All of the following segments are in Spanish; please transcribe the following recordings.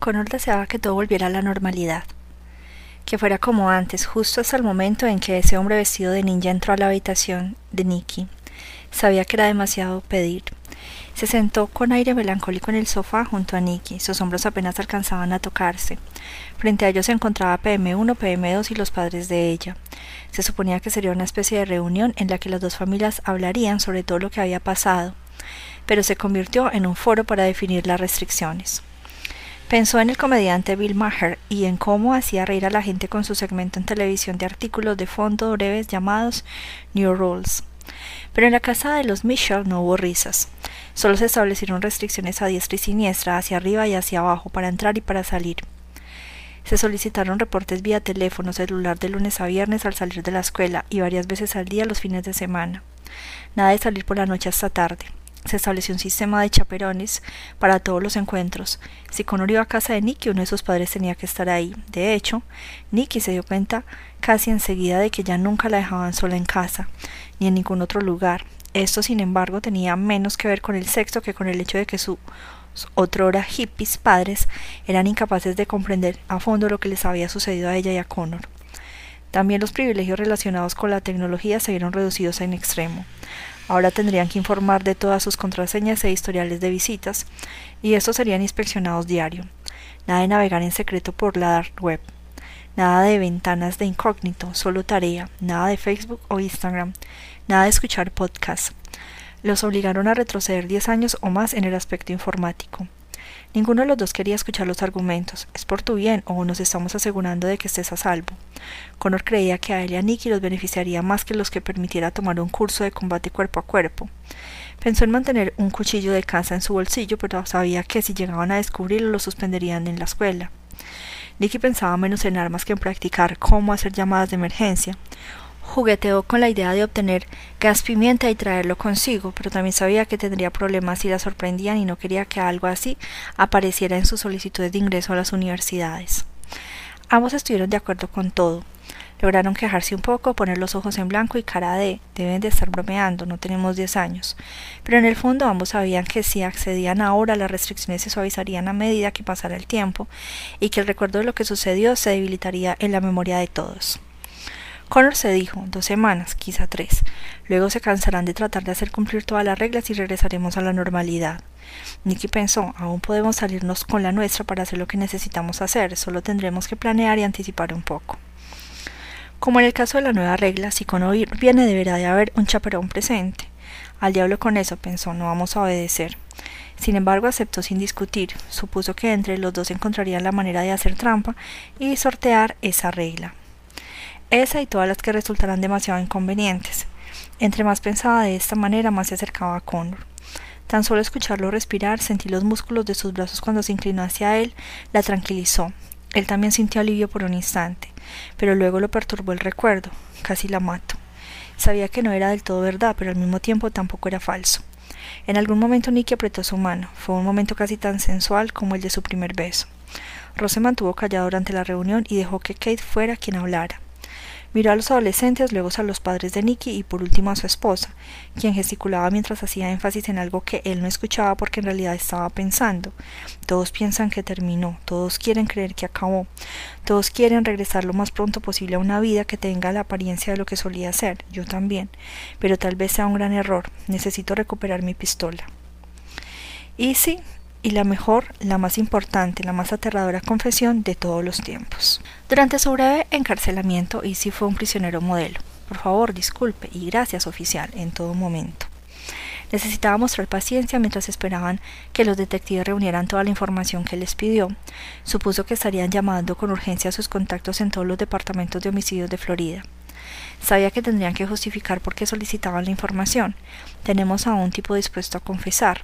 Connor deseaba que todo volviera a la normalidad, que fuera como antes, justo hasta el momento en que ese hombre vestido de ninja entró a la habitación de Nicky. Sabía que era demasiado pedir. Se sentó con aire melancólico en el sofá junto a Nicky. Sus hombros apenas alcanzaban a tocarse. Frente a ellos se encontraba PM1, PM2 y los padres de ella. Se suponía que sería una especie de reunión en la que las dos familias hablarían sobre todo lo que había pasado, pero se convirtió en un foro para definir las restricciones. Pensó en el comediante Bill Maher y en cómo hacía reír a la gente con su segmento en televisión de artículos de fondo breves llamados New Rules. Pero en la casa de los Mitchell no hubo risas. Solo se establecieron restricciones a diestra y siniestra, hacia arriba y hacia abajo, para entrar y para salir. Se solicitaron reportes vía teléfono celular de lunes a viernes al salir de la escuela y varias veces al día los fines de semana. Nada de salir por la noche hasta tarde se estableció un sistema de chaperones para todos los encuentros. Si Connor iba a casa de Nicky, uno de sus padres tenía que estar ahí. De hecho, Nicky se dio cuenta casi enseguida de que ya nunca la dejaban sola en casa, ni en ningún otro lugar. Esto, sin embargo, tenía menos que ver con el sexo que con el hecho de que sus otrora hippies padres eran incapaces de comprender a fondo lo que les había sucedido a ella y a Connor. También los privilegios relacionados con la tecnología se vieron reducidos en extremo. Ahora tendrían que informar de todas sus contraseñas e historiales de visitas, y estos serían inspeccionados diario. Nada de navegar en secreto por la dark web. Nada de ventanas de incógnito, solo tarea, nada de Facebook o Instagram, nada de escuchar podcasts. Los obligaron a retroceder diez años o más en el aspecto informático. Ninguno de los dos quería escuchar los argumentos. Es por tu bien o nos estamos asegurando de que estés a salvo. Connor creía que a él y a Nicky los beneficiaría más que los que permitiera tomar un curso de combate cuerpo a cuerpo. Pensó en mantener un cuchillo de caza en su bolsillo, pero sabía que si llegaban a descubrirlo lo suspenderían en la escuela. Nicky pensaba menos en armas que en practicar cómo hacer llamadas de emergencia. Jugueteó con la idea de obtener gas pimienta y traerlo consigo, pero también sabía que tendría problemas si la sorprendían y no quería que algo así apareciera en sus solicitudes de ingreso a las universidades. Ambos estuvieron de acuerdo con todo. Lograron quejarse un poco, poner los ojos en blanco y cara de deben de estar bromeando, no tenemos diez años. Pero en el fondo ambos sabían que si accedían ahora las restricciones se suavizarían a medida que pasara el tiempo y que el recuerdo de lo que sucedió se debilitaría en la memoria de todos. Connor se dijo, dos semanas, quizá tres. Luego se cansarán de tratar de hacer cumplir todas las reglas y regresaremos a la normalidad. Nicky pensó, aún podemos salirnos con la nuestra para hacer lo que necesitamos hacer, solo tendremos que planear y anticipar un poco. Como en el caso de la nueva regla, si Connor viene deberá de haber un chaperón presente. Al diablo con eso, pensó, no vamos a obedecer. Sin embargo, aceptó sin discutir. Supuso que entre los dos encontrarían la manera de hacer trampa y sortear esa regla esa y todas las que resultarán demasiado inconvenientes. Entre más pensaba de esta manera, más se acercaba a Connor. Tan solo escucharlo respirar, sentí los músculos de sus brazos cuando se inclinó hacia él, la tranquilizó. Él también sintió alivio por un instante, pero luego lo perturbó el recuerdo. Casi la mato. Sabía que no era del todo verdad, pero al mismo tiempo tampoco era falso. En algún momento Nicky apretó su mano. Fue un momento casi tan sensual como el de su primer beso. Rose se mantuvo callado durante la reunión y dejó que Kate fuera quien hablara. Miró a los adolescentes, luego a los padres de Nicky y por último a su esposa, quien gesticulaba mientras hacía énfasis en algo que él no escuchaba porque en realidad estaba pensando. Todos piensan que terminó, todos quieren creer que acabó, todos quieren regresar lo más pronto posible a una vida que tenga la apariencia de lo que solía ser, yo también, pero tal vez sea un gran error, necesito recuperar mi pistola. Y sí, y la mejor, la más importante, la más aterradora confesión de todos los tiempos. Durante su breve encarcelamiento, Easy fue un prisionero modelo. Por favor, disculpe y gracias, oficial, en todo momento. Necesitaba mostrar paciencia mientras esperaban que los detectives reunieran toda la información que les pidió. Supuso que estarían llamando con urgencia a sus contactos en todos los departamentos de homicidios de Florida. Sabía que tendrían que justificar por qué solicitaban la información. Tenemos a un tipo dispuesto a confesar.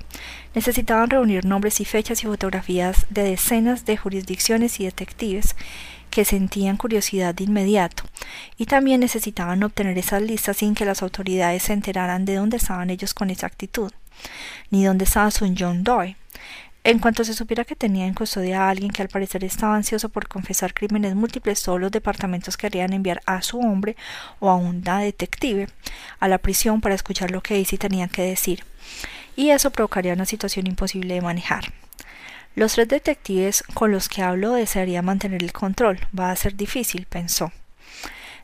Necesitaban reunir nombres y fechas y fotografías de decenas de jurisdicciones y detectives que sentían curiosidad de inmediato, y también necesitaban obtener esas listas sin que las autoridades se enteraran de dónde estaban ellos con exactitud, ni dónde estaba su John Doe. En cuanto se supiera que tenía en custodia a alguien que al parecer estaba ansioso por confesar crímenes múltiples, todos los departamentos querían enviar a su hombre o a una detective a la prisión para escuchar lo que Daisy tenía que decir, y eso provocaría una situación imposible de manejar. Los tres detectives con los que hablo desearían mantener el control. Va a ser difícil, pensó.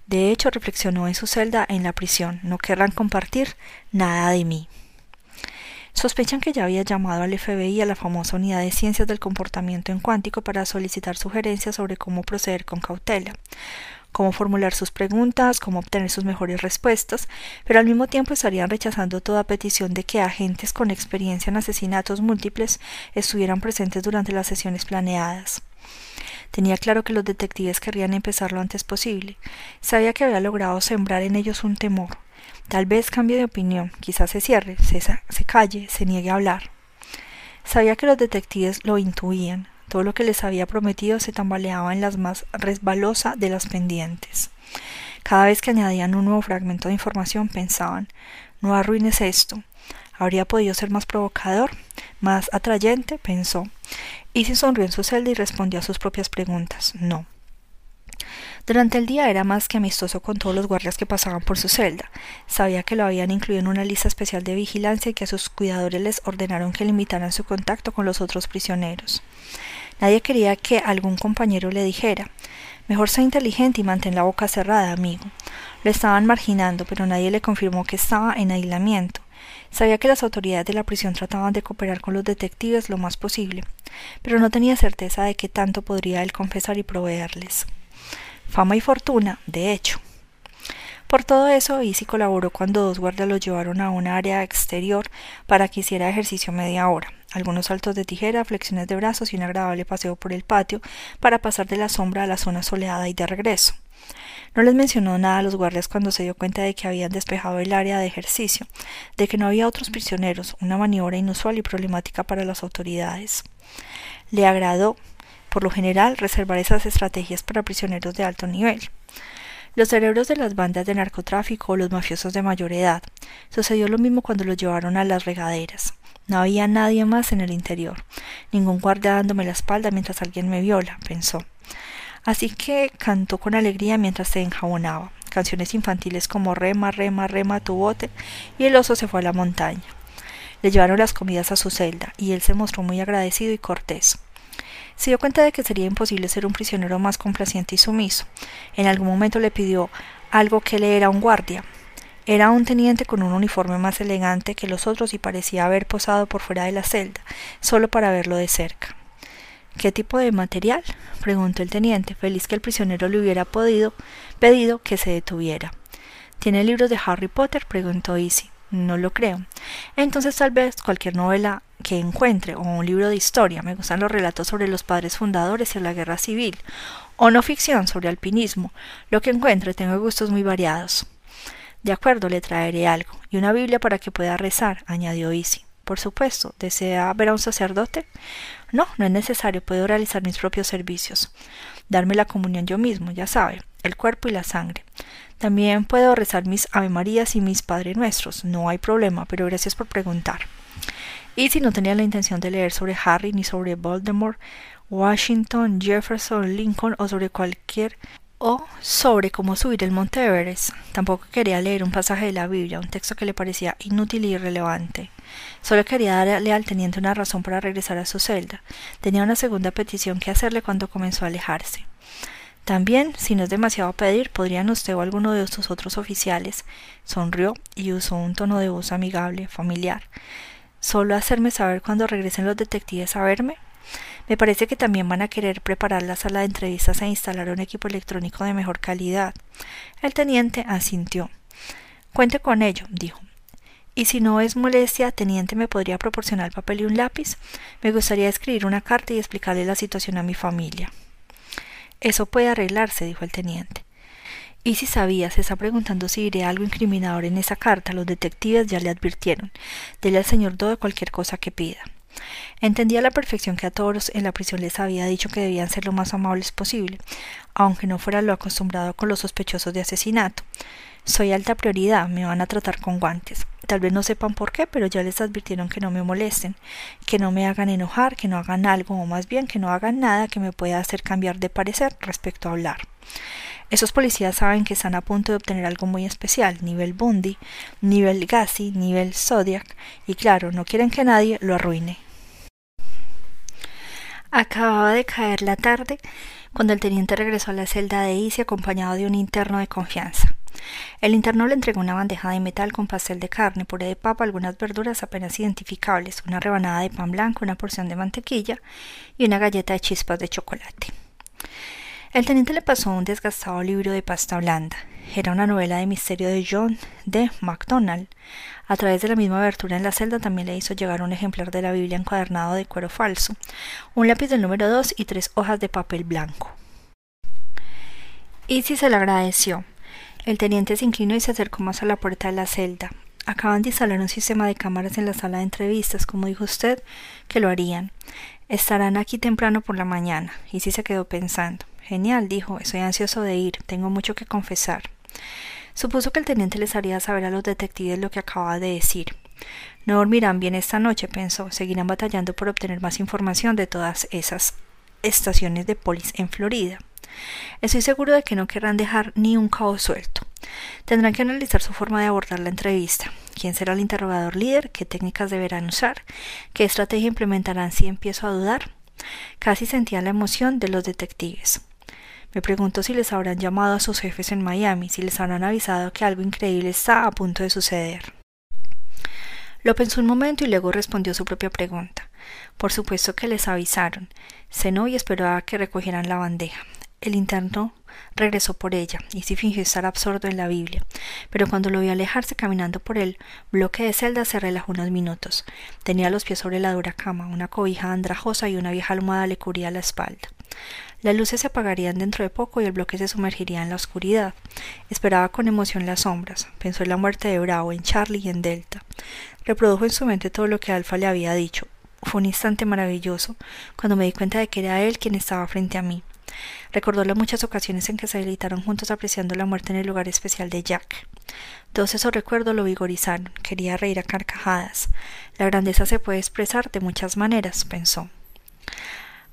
De hecho, reflexionó en su celda en la prisión. No querrán compartir nada de mí. Sospechan que ya había llamado al FBI a la famosa unidad de ciencias del comportamiento en cuántico para solicitar sugerencias sobre cómo proceder con cautela cómo formular sus preguntas, cómo obtener sus mejores respuestas, pero al mismo tiempo estarían rechazando toda petición de que agentes con experiencia en asesinatos múltiples estuvieran presentes durante las sesiones planeadas. Tenía claro que los detectives querrían empezar lo antes posible. Sabía que había logrado sembrar en ellos un temor. Tal vez cambie de opinión, quizás se cierre, se, se calle, se niegue a hablar. Sabía que los detectives lo intuían, todo lo que les había prometido se tambaleaba en las más resbalosa de las pendientes. Cada vez que añadían un nuevo fragmento de información pensaban no arruines esto. ¿Habría podido ser más provocador? ¿Más atrayente? pensó. Y se sonrió en su celda y respondió a sus propias preguntas. No. Durante el día era más que amistoso con todos los guardias que pasaban por su celda. Sabía que lo habían incluido en una lista especial de vigilancia y que a sus cuidadores les ordenaron que limitaran su contacto con los otros prisioneros. Nadie quería que algún compañero le dijera Mejor sea inteligente y mantén la boca cerrada, amigo. Lo estaban marginando, pero nadie le confirmó que estaba en aislamiento. Sabía que las autoridades de la prisión trataban de cooperar con los detectives lo más posible, pero no tenía certeza de qué tanto podría él confesar y proveerles fama y fortuna, de hecho. Por todo eso, Easy colaboró cuando dos guardias lo llevaron a un área exterior para que hiciera ejercicio media hora, algunos saltos de tijera, flexiones de brazos y un agradable paseo por el patio para pasar de la sombra a la zona soleada y de regreso. No les mencionó nada a los guardias cuando se dio cuenta de que habían despejado el área de ejercicio, de que no había otros prisioneros, una maniobra inusual y problemática para las autoridades. Le agradó por lo general, reservar esas estrategias para prisioneros de alto nivel. Los cerebros de las bandas de narcotráfico o los mafiosos de mayor edad. Sucedió lo mismo cuando los llevaron a las regaderas. No había nadie más en el interior, ningún guardia dándome la espalda mientras alguien me viola, pensó. Así que cantó con alegría mientras se enjabonaba, canciones infantiles como Rema, rema, rema tu bote, y el oso se fue a la montaña. Le llevaron las comidas a su celda, y él se mostró muy agradecido y cortés. Se dio cuenta de que sería imposible ser un prisionero más complaciente y sumiso. En algún momento le pidió algo que le era un guardia. Era un teniente con un uniforme más elegante que los otros y parecía haber posado por fuera de la celda, solo para verlo de cerca. ¿Qué tipo de material? preguntó el teniente, feliz que el prisionero le hubiera podido, pedido que se detuviera. ¿Tiene libros de Harry Potter? preguntó Easy. No lo creo. Entonces tal vez cualquier novela que encuentre, o un libro de historia. Me gustan los relatos sobre los padres fundadores y la guerra civil, o no ficción sobre alpinismo. Lo que encuentre, tengo gustos muy variados. De acuerdo, le traeré algo, y una Biblia para que pueda rezar, añadió Easy. Por supuesto, ¿desea ver a un sacerdote? No, no es necesario, puedo realizar mis propios servicios. Darme la comunión yo mismo, ya sabe, el cuerpo y la sangre. También puedo rezar mis Ave Marías y mis Padre Nuestros. No hay problema, pero gracias por preguntar. Y si no tenía la intención de leer sobre Harry ni sobre Voldemort, Washington, Jefferson, Lincoln o sobre cualquier o sobre cómo subir el monte Everest. Tampoco quería leer un pasaje de la Biblia, un texto que le parecía inútil y irrelevante. Solo quería darle al teniente una razón para regresar a su celda. Tenía una segunda petición que hacerle cuando comenzó a alejarse. También, si no es demasiado pedir, podrían usted o alguno de sus otros oficiales. Sonrió y usó un tono de voz amigable, familiar solo hacerme saber cuando regresen los detectives a verme. Me parece que también van a querer preparar la sala de entrevistas e instalar un equipo electrónico de mejor calidad. El teniente asintió. Cuente con ello, dijo. Y si no es molestia, teniente, ¿me podría proporcionar papel y un lápiz? Me gustaría escribir una carta y explicarle la situación a mi familia. Eso puede arreglarse, dijo el teniente. Y si sabía, se está preguntando si diré algo incriminador en esa carta. Los detectives ya le advirtieron. Dele al señor Doe cualquier cosa que pida. Entendía a la perfección que a todos en la prisión les había dicho que debían ser lo más amables posible, aunque no fuera lo acostumbrado con los sospechosos de asesinato. Soy alta prioridad, me van a tratar con guantes. Tal vez no sepan por qué, pero ya les advirtieron que no me molesten, que no me hagan enojar, que no hagan algo, o más bien que no hagan nada que me pueda hacer cambiar de parecer respecto a hablar. Esos policías saben que están a punto de obtener algo muy especial, nivel Bundy, nivel Gassi, nivel Zodiac, y claro, no quieren que nadie lo arruine. Acababa de caer la tarde cuando el teniente regresó a la celda de Isi acompañado de un interno de confianza. El interno le entregó una bandeja de metal con pastel de carne, puré de papa, algunas verduras apenas identificables, una rebanada de pan blanco, una porción de mantequilla y una galleta de chispas de chocolate. El teniente le pasó un desgastado libro de pasta blanda. Era una novela de misterio de John D. MacDonald. A través de la misma abertura en la celda también le hizo llegar un ejemplar de la Biblia encuadernado de cuero falso, un lápiz del número dos y tres hojas de papel blanco. Easy se le agradeció. El teniente se inclinó y se acercó más a la puerta de la celda. Acaban de instalar un sistema de cámaras en la sala de entrevistas, como dijo usted, que lo harían. Estarán aquí temprano por la mañana. Easy se quedó pensando. Genial, dijo. Estoy ansioso de ir. Tengo mucho que confesar. Supuso que el teniente les haría saber a los detectives lo que acababa de decir. No dormirán bien esta noche, pensó. Seguirán batallando por obtener más información de todas esas estaciones de polis en Florida. Estoy seguro de que no querrán dejar ni un cabo suelto. Tendrán que analizar su forma de abordar la entrevista. ¿Quién será el interrogador líder? ¿Qué técnicas deberán usar? ¿Qué estrategia implementarán si empiezo a dudar? Casi sentía la emoción de los detectives. Me pregunto si les habrán llamado a sus jefes en Miami, si les habrán avisado que algo increíble está a punto de suceder. Lo pensó un momento y luego respondió su propia pregunta. Por supuesto que les avisaron. Cenó y esperó a que recogieran la bandeja. El interno regresó por ella, y sí fingió estar absorto en la Biblia, pero cuando lo vio alejarse caminando por el bloque de celda se relajó unos minutos. Tenía los pies sobre la dura cama, una cobija andrajosa y una vieja almohada le cubría la espalda. Las luces se apagarían dentro de poco y el bloque se sumergiría en la oscuridad. Esperaba con emoción las sombras. Pensó en la muerte de Bravo, en Charlie y en Delta. Reprodujo en su mente todo lo que Alfa le había dicho. Fue un instante maravilloso cuando me di cuenta de que era él quien estaba frente a mí. Recordó las muchas ocasiones en que se deleitaron juntos apreciando la muerte en el lugar especial de Jack. Todos esos recuerdos lo vigorizaron. Quería reír a carcajadas. La grandeza se puede expresar de muchas maneras, pensó.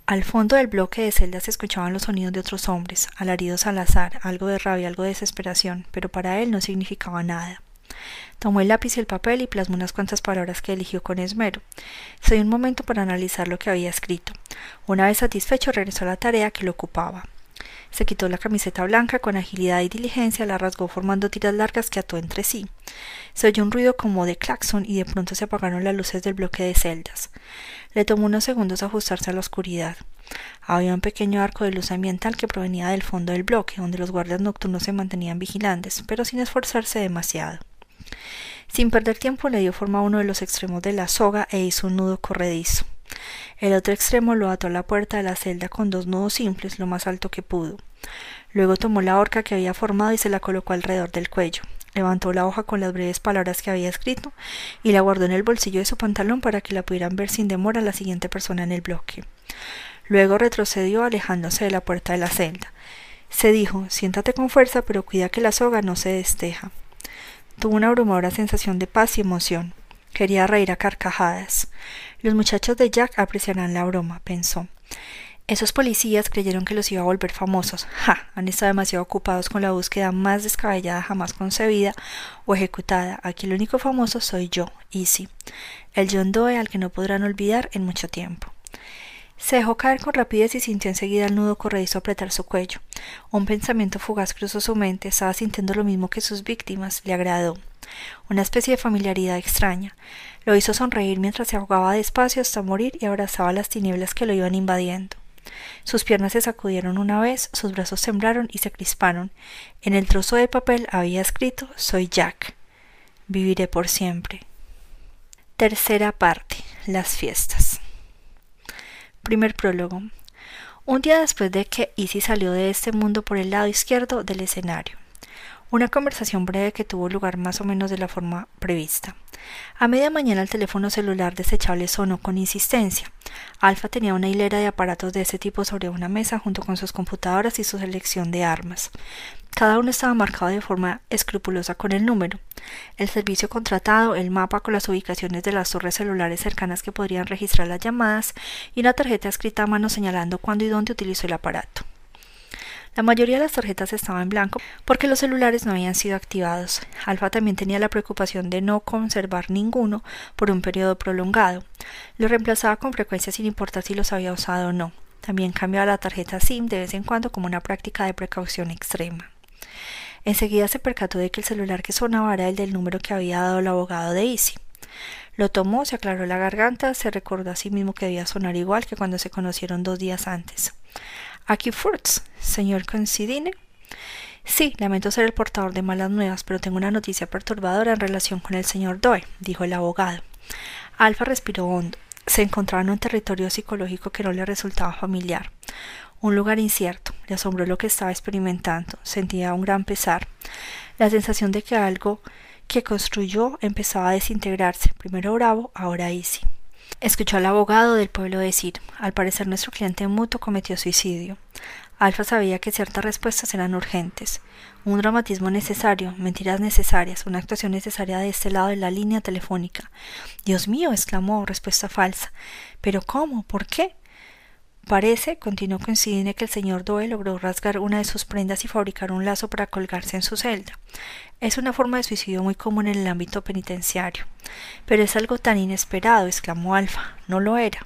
Al fondo del bloque de celdas se escuchaban los sonidos de otros hombres, alaridos al azar, algo de rabia, algo de desesperación, pero para él no significaba nada. Tomó el lápiz y el papel y plasmó unas cuantas palabras que eligió con esmero. Se dio un momento para analizar lo que había escrito. Una vez satisfecho regresó a la tarea que lo ocupaba. Se quitó la camiseta blanca con agilidad y diligencia, la rasgó formando tiras largas que ató entre sí. Se oyó un ruido como de claxon y de pronto se apagaron las luces del bloque de celdas. Le tomó unos segundos ajustarse a la oscuridad. Había un pequeño arco de luz ambiental que provenía del fondo del bloque, donde los guardias nocturnos se mantenían vigilantes, pero sin esforzarse demasiado. Sin perder tiempo le dio forma a uno de los extremos de la soga e hizo un nudo corredizo. El otro extremo lo ató a la puerta de la celda con dos nudos simples, lo más alto que pudo. Luego tomó la horca que había formado y se la colocó alrededor del cuello. Levantó la hoja con las breves palabras que había escrito y la guardó en el bolsillo de su pantalón para que la pudieran ver sin demora la siguiente persona en el bloque. Luego retrocedió alejándose de la puerta de la celda. Se dijo siéntate con fuerza, pero cuida que la soga no se desteja. Tuvo una abrumadora sensación de paz y emoción. Quería reír a carcajadas. Los muchachos de Jack apreciarán la broma, pensó. Esos policías creyeron que los iba a volver famosos. ¡Ja! Han estado demasiado ocupados con la búsqueda más descabellada jamás concebida o ejecutada. Aquí el único famoso soy yo, Easy. El John Doe al que no podrán olvidar en mucho tiempo. Se dejó caer con rapidez y sintió enseguida el nudo corredizo apretar su cuello. Un pensamiento fugaz cruzó su mente, estaba sintiendo lo mismo que sus víctimas, le agradó. Una especie de familiaridad extraña. Lo hizo sonreír mientras se ahogaba despacio hasta morir y abrazaba las tinieblas que lo iban invadiendo. Sus piernas se sacudieron una vez, sus brazos temblaron y se crisparon. En el trozo de papel había escrito Soy Jack. Viviré por siempre. Tercera parte. Las fiestas. Primer prólogo. Un día después de que Izzy salió de este mundo por el lado izquierdo del escenario. Una conversación breve que tuvo lugar más o menos de la forma prevista. A media mañana el teléfono celular desechable sonó con insistencia. Alfa tenía una hilera de aparatos de ese tipo sobre una mesa junto con sus computadoras y su selección de armas. Cada uno estaba marcado de forma escrupulosa con el número, el servicio contratado, el mapa con las ubicaciones de las torres celulares cercanas que podrían registrar las llamadas y una tarjeta escrita a mano señalando cuándo y dónde utilizó el aparato. La mayoría de las tarjetas estaban en blanco porque los celulares no habían sido activados. Alfa también tenía la preocupación de no conservar ninguno por un periodo prolongado. Lo reemplazaba con frecuencia sin importar si los había usado o no. También cambiaba la tarjeta SIM de vez en cuando como una práctica de precaución extrema. Enseguida se percató de que el celular que sonaba era el del número que había dado el abogado de Easy. Lo tomó, se aclaró la garganta, se recordó a sí mismo que debía sonar igual que cuando se conocieron dos días antes. Aquí Furtz, señor Considine. Sí, lamento ser el portador de malas nuevas, pero tengo una noticia perturbadora en relación con el señor Doe, dijo el abogado. Alfa respiró hondo. Se encontraba en un territorio psicológico que no le resultaba familiar. Un lugar incierto. Le asombró lo que estaba experimentando. Sentía un gran pesar. La sensación de que algo que construyó empezaba a desintegrarse. Primero bravo, ahora easy. Escuchó al abogado del pueblo decir, al parecer nuestro cliente mutuo cometió suicidio. Alfa sabía que ciertas respuestas eran urgentes. Un dramatismo necesario, mentiras necesarias, una actuación necesaria de este lado de la línea telefónica. Dios mío, exclamó, respuesta falsa. ¿Pero cómo? ¿Por qué? Parece, continuó coincidente, que el señor Doe logró rasgar una de sus prendas y fabricar un lazo para colgarse en su celda. Es una forma de suicidio muy común en el ámbito penitenciario. Pero es algo tan inesperado, exclamó Alfa. No lo era.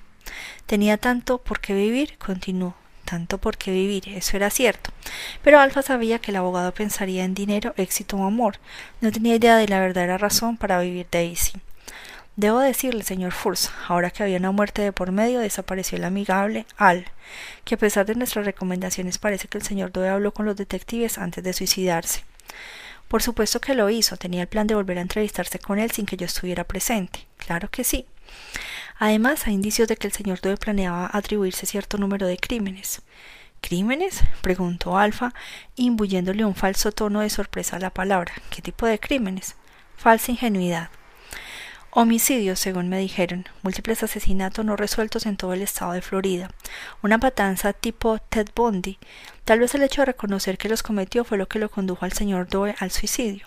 Tenía tanto por qué vivir, continuó. Tanto por qué vivir, eso era cierto. Pero Alfa sabía que el abogado pensaría en dinero, éxito o amor. No tenía idea de la verdadera razón para vivir Daisy. Debo decirle, señor Furs, ahora que había una muerte de por medio, desapareció el amigable Al, que a pesar de nuestras recomendaciones parece que el señor Doe habló con los detectives antes de suicidarse. Por supuesto que lo hizo, tenía el plan de volver a entrevistarse con él sin que yo estuviera presente. Claro que sí. Además, hay indicios de que el señor Doe planeaba atribuirse cierto número de crímenes. ¿Crímenes? preguntó Alfa, imbuyéndole un falso tono de sorpresa a la palabra. ¿Qué tipo de crímenes? Falsa ingenuidad. Homicidios, según me dijeron, múltiples asesinatos no resueltos en todo el estado de Florida, una matanza tipo Ted Bundy. Tal vez el hecho de reconocer que los cometió fue lo que lo condujo al señor Doe al suicidio.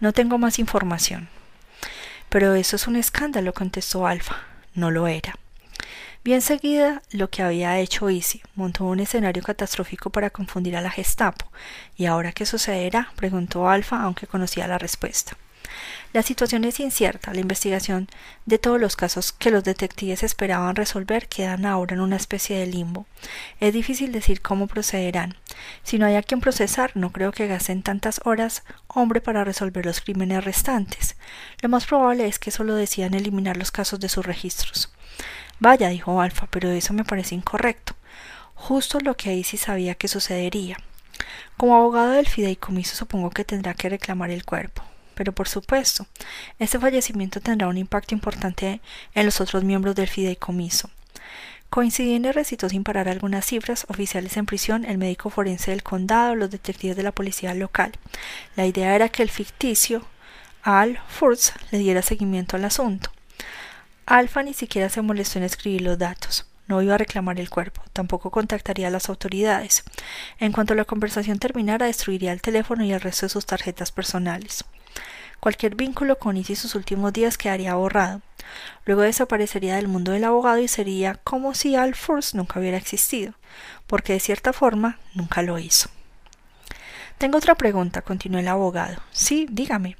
No tengo más información. Pero eso es un escándalo, contestó Alfa. No lo era. Bien seguida, lo que había hecho Easy, montó un escenario catastrófico para confundir a la Gestapo. ¿Y ahora qué sucederá? preguntó Alfa, aunque conocía la respuesta. La situación es incierta. La investigación de todos los casos que los detectives esperaban resolver quedan ahora en una especie de limbo. Es difícil decir cómo procederán. Si no hay a quien procesar, no creo que gasten tantas horas hombre para resolver los crímenes restantes. Lo más probable es que solo decidan eliminar los casos de sus registros. Vaya, dijo Alfa, pero eso me parece incorrecto. Justo lo que sí sabía que sucedería. Como abogado del fideicomiso supongo que tendrá que reclamar el cuerpo pero por supuesto, este fallecimiento tendrá un impacto importante en los otros miembros del fideicomiso. Coincidiendo recitó sin parar algunas cifras, oficiales en prisión, el médico forense del condado, los detectives de la policía local. La idea era que el ficticio Al Furz le diera seguimiento al asunto. Alfa ni siquiera se molestó en escribir los datos. No iba a reclamar el cuerpo, tampoco contactaría a las autoridades. En cuanto la conversación terminara, destruiría el teléfono y el resto de sus tarjetas personales. Cualquier vínculo con Izzy sus últimos días quedaría borrado. Luego desaparecería del mundo del abogado y sería como si Al nunca hubiera existido, porque de cierta forma nunca lo hizo. Tengo otra pregunta, continuó el abogado. Sí, dígame.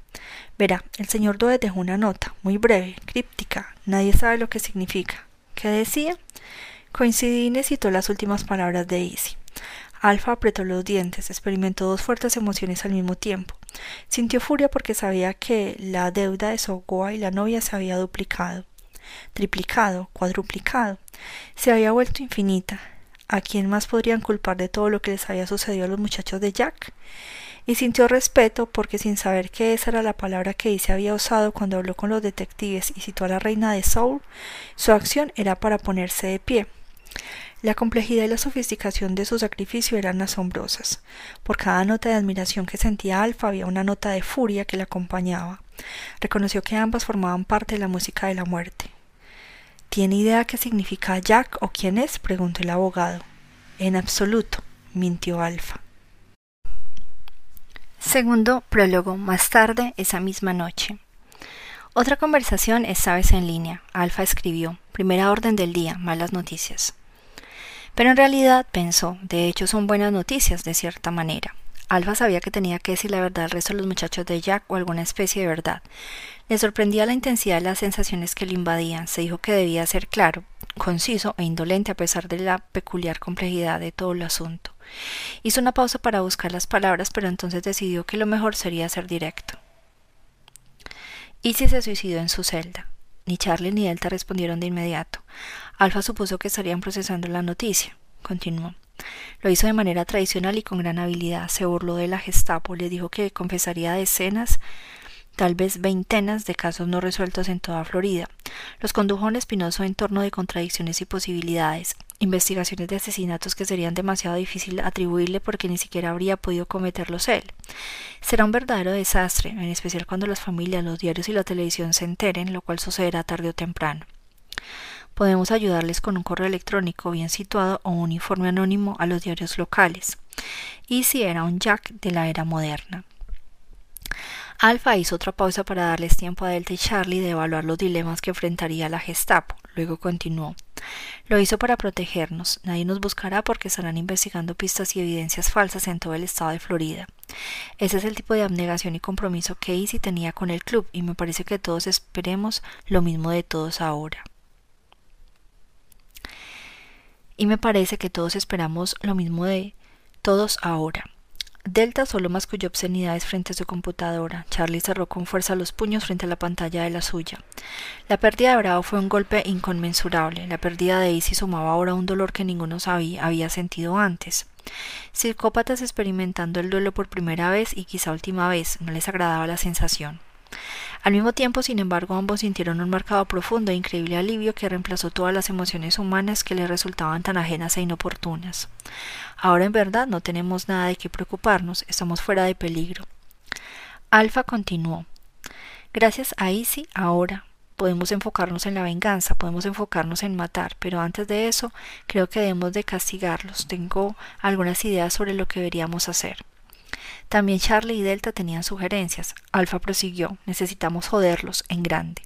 Verá, el señor Doe dejó una nota, muy breve, críptica. Nadie sabe lo que significa. ¿Qué decía? Coincidí y necesitó las últimas palabras de Izzy. Alfa apretó los dientes, experimentó dos fuertes emociones al mismo tiempo. Sintió furia porque sabía que la deuda de Sogoa y la novia se había duplicado, triplicado, cuadruplicado, se había vuelto infinita. ¿A quién más podrían culpar de todo lo que les había sucedido a los muchachos de Jack? Y sintió respeto porque sin saber que esa era la palabra que Dice había usado cuando habló con los detectives y citó a la reina de Soul, su acción era para ponerse de pie. La complejidad y la sofisticación de su sacrificio eran asombrosas. Por cada nota de admiración que sentía Alfa había una nota de furia que la acompañaba. Reconoció que ambas formaban parte de la música de la muerte. ¿Tiene idea qué significa Jack o quién es? preguntó el abogado. En absoluto, mintió Alfa. Segundo prólogo, más tarde, esa misma noche. Otra conversación esta vez en línea. Alfa escribió. Primera orden del día, malas noticias. Pero en realidad pensó, de hecho son buenas noticias de cierta manera. Alfa sabía que tenía que decir la verdad al resto de los muchachos de Jack o alguna especie de verdad. Le sorprendía la intensidad de las sensaciones que lo invadían. Se dijo que debía ser claro, conciso e indolente a pesar de la peculiar complejidad de todo el asunto. Hizo una pausa para buscar las palabras, pero entonces decidió que lo mejor sería ser directo. ¿Y si se suicidó en su celda? Ni Charlie ni Delta respondieron de inmediato. Alfa supuso que estarían procesando la noticia. Continuó. Lo hizo de manera tradicional y con gran habilidad. Se burló de la Gestapo, le dijo que confesaría decenas tal vez veintenas de casos no resueltos en toda Florida. Los condujo a un espinoso entorno de contradicciones y posibilidades, investigaciones de asesinatos que serían demasiado difícil atribuirle porque ni siquiera habría podido cometerlos él. Será un verdadero desastre, en especial cuando las familias, los diarios y la televisión se enteren, lo cual sucederá tarde o temprano. Podemos ayudarles con un correo electrónico bien situado o un informe anónimo a los diarios locales. Y si era un Jack de la era moderna. Alfa hizo otra pausa para darles tiempo a Delta y Charlie de evaluar los dilemas que enfrentaría la Gestapo. Luego continuó. Lo hizo para protegernos. Nadie nos buscará porque estarán investigando pistas y evidencias falsas en todo el estado de Florida. Ese es el tipo de abnegación y compromiso que Easy tenía con el club y me parece que todos esperemos lo mismo de todos ahora. Y me parece que todos esperamos lo mismo de todos ahora. Delta solo masculló obscenidades frente a su computadora. Charlie cerró con fuerza los puños frente a la pantalla de la suya. La pérdida de Bravo fue un golpe inconmensurable. La pérdida de Izzy sumaba ahora un dolor que ninguno sabía, había sentido antes. Psicópatas experimentando el duelo por primera vez y quizá última vez, no les agradaba la sensación. Al mismo tiempo, sin embargo, ambos sintieron un marcado profundo e increíble alivio que reemplazó todas las emociones humanas que les resultaban tan ajenas e inoportunas. Ahora en verdad no tenemos nada de qué preocuparnos, estamos fuera de peligro. Alfa continuó. Gracias a Isi, ahora podemos enfocarnos en la venganza, podemos enfocarnos en matar, pero antes de eso creo que debemos de castigarlos. Tengo algunas ideas sobre lo que deberíamos hacer. También Charlie y Delta tenían sugerencias. Alfa prosiguió, necesitamos joderlos en grande.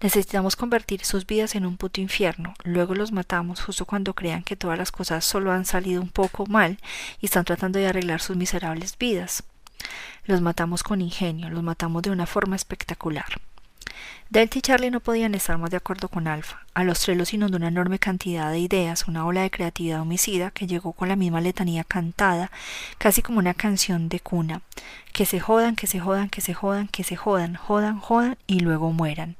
Necesitamos convertir sus vidas en un puto infierno, luego los matamos justo cuando crean que todas las cosas solo han salido un poco mal y están tratando de arreglar sus miserables vidas. Los matamos con ingenio, los matamos de una forma espectacular. Delta y Charlie no podían estar más de acuerdo con Alfa. A los tres los inundó una enorme cantidad de ideas, una ola de creatividad homicida que llegó con la misma letanía cantada, casi como una canción de cuna. Que se jodan, que se jodan, que se jodan, que se jodan, jodan, jodan y luego mueran.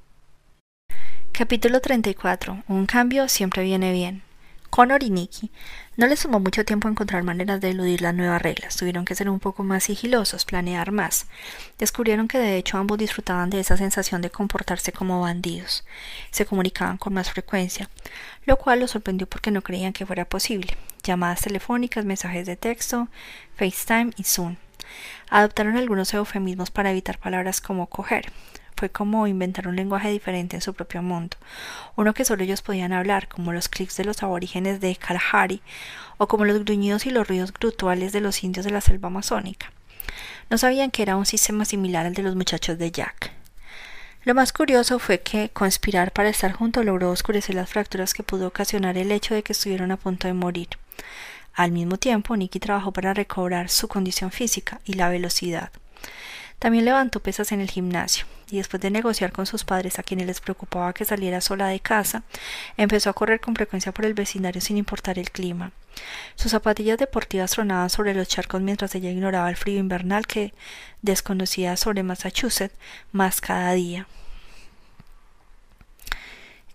Capítulo 34. Un cambio siempre viene bien. Connor y Nicky no les tomó mucho tiempo encontrar maneras de eludir las nuevas reglas, tuvieron que ser un poco más sigilosos, planear más. Descubrieron que de hecho ambos disfrutaban de esa sensación de comportarse como bandidos. Se comunicaban con más frecuencia, lo cual los sorprendió porque no creían que fuera posible. Llamadas telefónicas, mensajes de texto, FaceTime y Zoom. Adoptaron algunos eufemismos para evitar palabras como coger fue como inventar un lenguaje diferente en su propio mundo, uno que solo ellos podían hablar, como los clics de los aborígenes de Kalahari, o como los gruñidos y los ruidos grutuales de los indios de la selva amazónica. No sabían que era un sistema similar al de los muchachos de Jack. Lo más curioso fue que conspirar para estar juntos logró oscurecer las fracturas que pudo ocasionar el hecho de que estuvieron a punto de morir. Al mismo tiempo, Nicky trabajó para recobrar su condición física y la velocidad. También levantó pesas en el gimnasio y después de negociar con sus padres a quienes les preocupaba que saliera sola de casa, empezó a correr con frecuencia por el vecindario sin importar el clima. Sus zapatillas deportivas tronaban sobre los charcos mientras ella ignoraba el frío invernal que desconocía sobre Massachusetts más cada día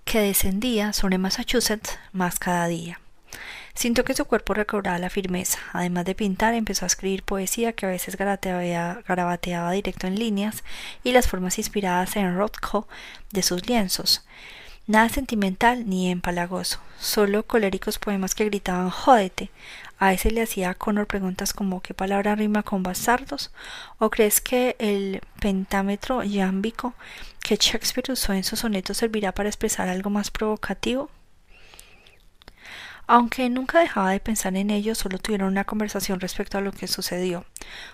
que descendía sobre Massachusetts más cada día. Sintió que su cuerpo recobraba la firmeza. Además de pintar, empezó a escribir poesía que a veces garabateaba directo en líneas y las formas inspiradas en Rothko de sus lienzos. Nada sentimental ni empalagoso, solo coléricos poemas que gritaban jódete. A ese le hacía a Connor preguntas como ¿qué palabra rima con bastardos? ¿O crees que el pentámetro yámbico que Shakespeare usó en sus sonetos servirá para expresar algo más provocativo? Aunque nunca dejaba de pensar en ello, solo tuvieron una conversación respecto a lo que sucedió.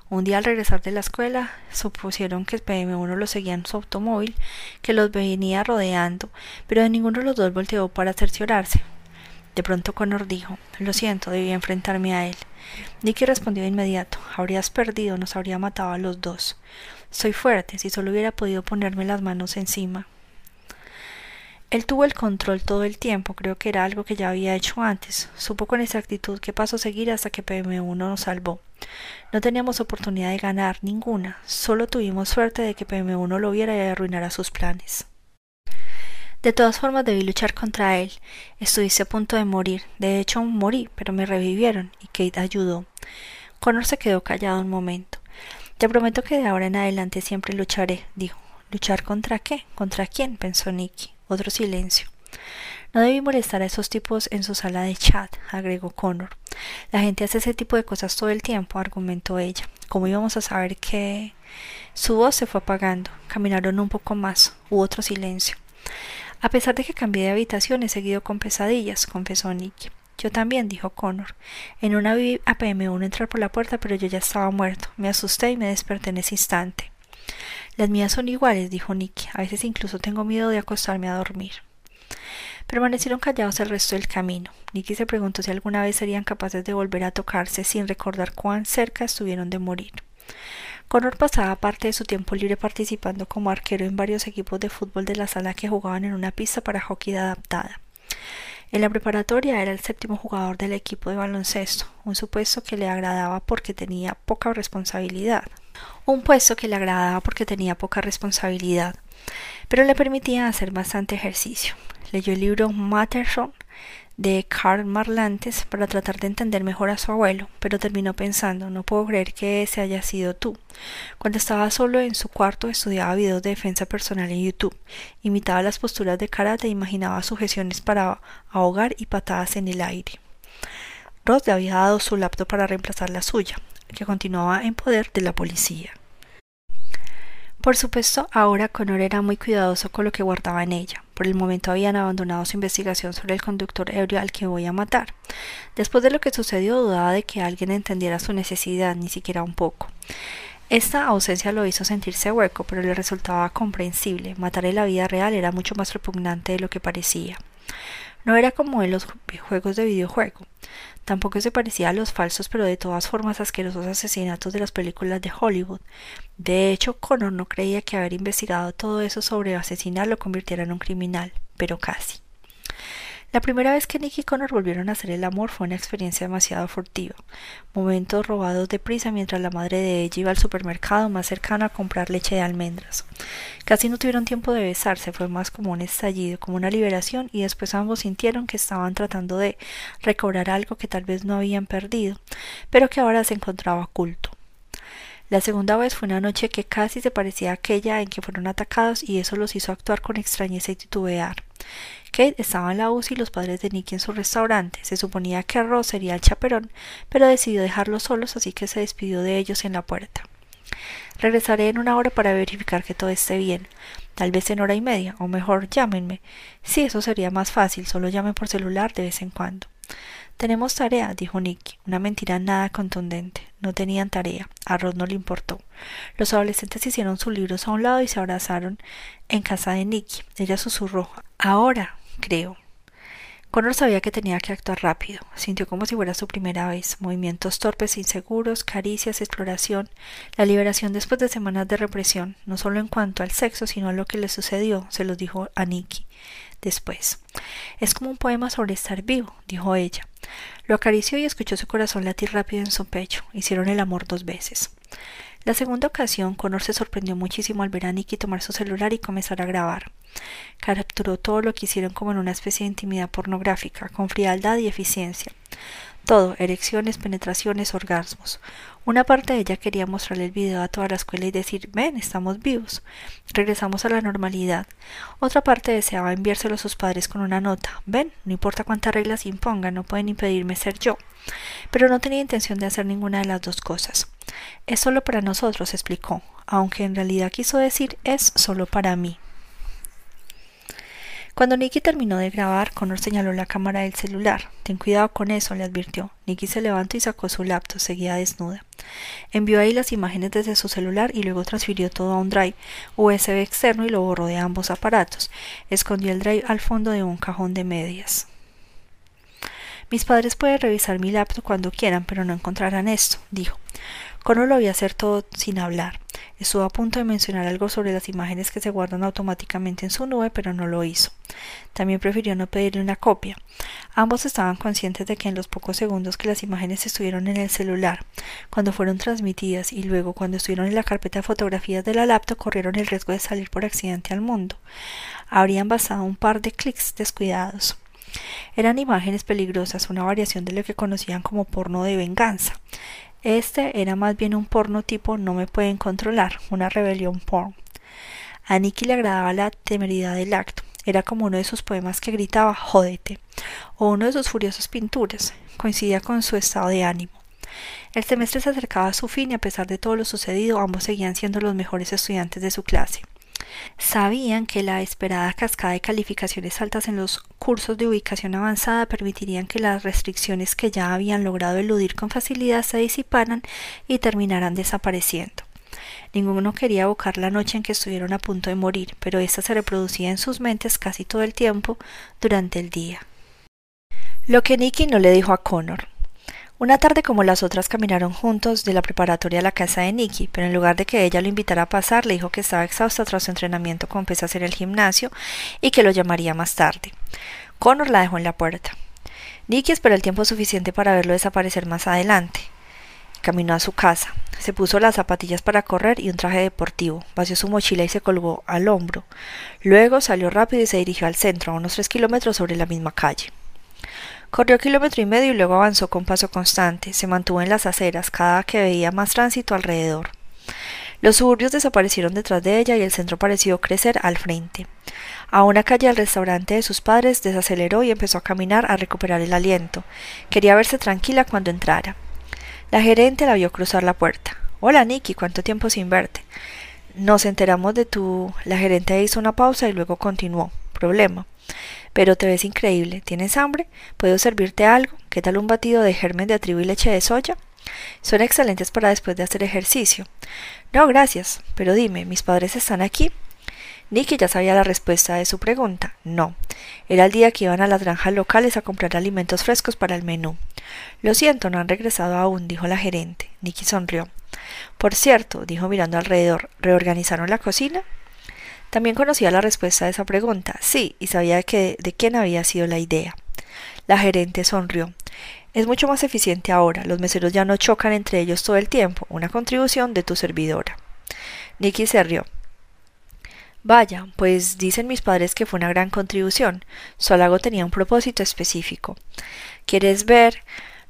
Un día al regresar de la escuela, supusieron que PM1 los seguía en su automóvil, que los venía rodeando, pero de ninguno de los dos volteó para cerciorarse. De pronto Connor dijo Lo siento, debía enfrentarme a él. Nicky respondió de inmediato Habrías perdido, nos habría matado a los dos. Soy fuerte, si solo hubiera podido ponerme las manos encima. Él tuvo el control todo el tiempo, creo que era algo que ya había hecho antes. Supo con exactitud qué paso seguir hasta que PM1 nos salvó. No teníamos oportunidad de ganar ninguna, solo tuvimos suerte de que PM1 lo viera y arruinara sus planes. De todas formas debí luchar contra él. Estuviste a punto de morir. De hecho, morí, pero me revivieron y Kate ayudó. Connor se quedó callado un momento. Te prometo que de ahora en adelante siempre lucharé, dijo. ¿Luchar contra qué? ¿Contra quién? pensó Nicky. Otro silencio. No debí molestar a esos tipos en su sala de chat, agregó Connor. La gente hace ese tipo de cosas todo el tiempo, argumentó ella. ¿Cómo íbamos a saber que... Su voz se fue apagando. Caminaron un poco más. Hubo otro silencio. A pesar de que cambié de habitación, he seguido con pesadillas, confesó Nicky. Yo también, dijo Connor. En una vi a PM1 entrar por la puerta, pero yo ya estaba muerto. Me asusté y me desperté en ese instante. Las mías son iguales, dijo Nicky. A veces incluso tengo miedo de acostarme a dormir. Permanecieron callados el resto del camino. Nicky se preguntó si alguna vez serían capaces de volver a tocarse sin recordar cuán cerca estuvieron de morir. Connor pasaba parte de su tiempo libre participando como arquero en varios equipos de fútbol de la sala que jugaban en una pista para hockey adaptada. En la preparatoria era el séptimo jugador del equipo de baloncesto, un supuesto que le agradaba porque tenía poca responsabilidad un puesto que le agradaba porque tenía poca responsabilidad, pero le permitía hacer bastante ejercicio. Leyó el libro Matterhorn de Karl Marlantes para tratar de entender mejor a su abuelo, pero terminó pensando no puedo creer que ese haya sido tú. Cuando estaba solo en su cuarto estudiaba videos de defensa personal en YouTube, imitaba las posturas de karate e imaginaba sujeciones para ahogar y patadas en el aire. Ross le había dado su laptop para reemplazar la suya, que continuaba en poder de la policía. Por supuesto, ahora Connor era muy cuidadoso con lo que guardaba en ella. Por el momento habían abandonado su investigación sobre el conductor ebrio al que voy a matar. Después de lo que sucedió, dudaba de que alguien entendiera su necesidad, ni siquiera un poco. Esta ausencia lo hizo sentirse hueco, pero le resultaba comprensible. Matar en la vida real era mucho más repugnante de lo que parecía. No era como en los juegos de videojuego. Tampoco se parecía a los falsos, pero de todas formas asquerosos asesinatos de las películas de Hollywood. De hecho, Connor no creía que haber investigado todo eso sobre asesinar lo convirtiera en un criminal, pero casi. La primera vez que Nick y Connor volvieron a hacer el amor fue una experiencia demasiado furtiva. Momentos robados de prisa mientras la madre de ella iba al supermercado más cercano a comprar leche de almendras. Casi no tuvieron tiempo de besarse, fue más como un estallido, como una liberación, y después ambos sintieron que estaban tratando de recobrar algo que tal vez no habían perdido, pero que ahora se encontraba oculto. La segunda vez fue una noche que casi se parecía a aquella en que fueron atacados y eso los hizo actuar con extrañeza y titubear. Kate estaba en la UCI y los padres de Nicky en su restaurante. Se suponía que Ross sería el chaperón, pero decidió dejarlos solos, así que se despidió de ellos en la puerta. Regresaré en una hora para verificar que todo esté bien. Tal vez en hora y media, o mejor, llámenme. Sí, eso sería más fácil, solo llame por celular de vez en cuando. Tenemos tarea, dijo Nicky, una mentira nada contundente. No tenían tarea. A Ross no le importó. Los adolescentes hicieron sus libros a un lado y se abrazaron en casa de Nicky. Ella susurró Ahora, creo. Connor sabía que tenía que actuar rápido. Sintió como si fuera su primera vez. Movimientos torpes, inseguros, caricias, exploración, la liberación después de semanas de represión, no solo en cuanto al sexo, sino a lo que le sucedió, se lo dijo a Nicky después. Es como un poema sobre estar vivo, dijo ella. Lo acarició y escuchó su corazón latir rápido en su pecho. Hicieron el amor dos veces. La segunda ocasión, Connor se sorprendió muchísimo al ver a Nicky tomar su celular y comenzar a grabar. Capturó todo lo que hicieron como en una especie de intimidad pornográfica, con frialdad y eficiencia. Todo, erecciones, penetraciones, orgasmos. Una parte de ella quería mostrarle el video a toda la escuela y decir, ven, estamos vivos. Regresamos a la normalidad. Otra parte deseaba enviárselo a sus padres con una nota. Ven, no importa cuántas reglas impongan, no pueden impedirme ser yo. Pero no tenía intención de hacer ninguna de las dos cosas. Es solo para nosotros, explicó, aunque en realidad quiso decir es solo para mí. Cuando Nicky terminó de grabar, Connor señaló la cámara del celular. Ten cuidado con eso, le advirtió. Nicky se levantó y sacó su laptop, seguía desnuda. Envió ahí las imágenes desde su celular y luego transfirió todo a un drive USB externo y lo borró de ambos aparatos. Escondió el drive al fondo de un cajón de medias. Mis padres pueden revisar mi laptop cuando quieran, pero no encontrarán esto, dijo. Connor lo vio hacer todo sin hablar. Estuvo a punto de mencionar algo sobre las imágenes que se guardan automáticamente en su nube, pero no lo hizo. También prefirió no pedirle una copia. Ambos estaban conscientes de que en los pocos segundos que las imágenes estuvieron en el celular, cuando fueron transmitidas y luego cuando estuvieron en la carpeta de fotografías de la laptop, corrieron el riesgo de salir por accidente al mundo. Habrían bastado un par de clics descuidados. Eran imágenes peligrosas, una variación de lo que conocían como porno de venganza. Este era más bien un porno tipo no me pueden controlar, una rebelión porn. A Nicky le agradaba la temeridad del acto. Era como uno de sus poemas que gritaba jódete, o uno de sus furiosas pinturas. Coincidía con su estado de ánimo. El semestre se acercaba a su fin y a pesar de todo lo sucedido, ambos seguían siendo los mejores estudiantes de su clase. Sabían que la esperada cascada de calificaciones altas en los cursos de ubicación avanzada permitirían que las restricciones que ya habían logrado eludir con facilidad se disiparan y terminaran desapareciendo. Ninguno quería evocar la noche en que estuvieron a punto de morir, pero ésta se reproducía en sus mentes casi todo el tiempo durante el día. Lo que Nicky no le dijo a Connor. Una tarde como las otras caminaron juntos de la preparatoria a la casa de Nicky, pero en lugar de que ella lo invitara a pasar, le dijo que estaba exhausta tras su entrenamiento con pesas en el gimnasio y que lo llamaría más tarde. Connor la dejó en la puerta. Nicky esperó el tiempo suficiente para verlo desaparecer más adelante. Caminó a su casa. Se puso las zapatillas para correr y un traje deportivo. Vació su mochila y se colgó al hombro. Luego salió rápido y se dirigió al centro, a unos tres kilómetros sobre la misma calle. Corrió kilómetro y medio y luego avanzó con paso constante. Se mantuvo en las aceras cada que veía más tránsito alrededor. Los suburbios desaparecieron detrás de ella y el centro pareció crecer al frente. A una calle del restaurante de sus padres desaceleró y empezó a caminar a recuperar el aliento. Quería verse tranquila cuando entrara. La gerente la vio cruzar la puerta. Hola, Nicky, ¿cuánto tiempo sin verte? Nos enteramos de tu. La gerente hizo una pausa y luego continuó. Problema. Pero te ves increíble. ¿Tienes hambre? ¿Puedo servirte algo? ¿Qué tal un batido de germen de trigo y leche de soya? Son excelentes para después de hacer ejercicio. No, gracias. Pero dime, ¿mis padres están aquí? Nicky ya sabía la respuesta de su pregunta. No. Era el día que iban a las granjas locales a comprar alimentos frescos para el menú. Lo siento, no han regresado aún, dijo la gerente. Nicky sonrió. Por cierto, dijo mirando alrededor, ¿reorganizaron la cocina? También conocía la respuesta a esa pregunta, sí, y sabía de quién había sido la idea. La gerente sonrió. Es mucho más eficiente ahora, los meseros ya no chocan entre ellos todo el tiempo, una contribución de tu servidora. Nicky se rió. Vaya, pues dicen mis padres que fue una gran contribución. Solago tenía un propósito específico. ¿Quieres ver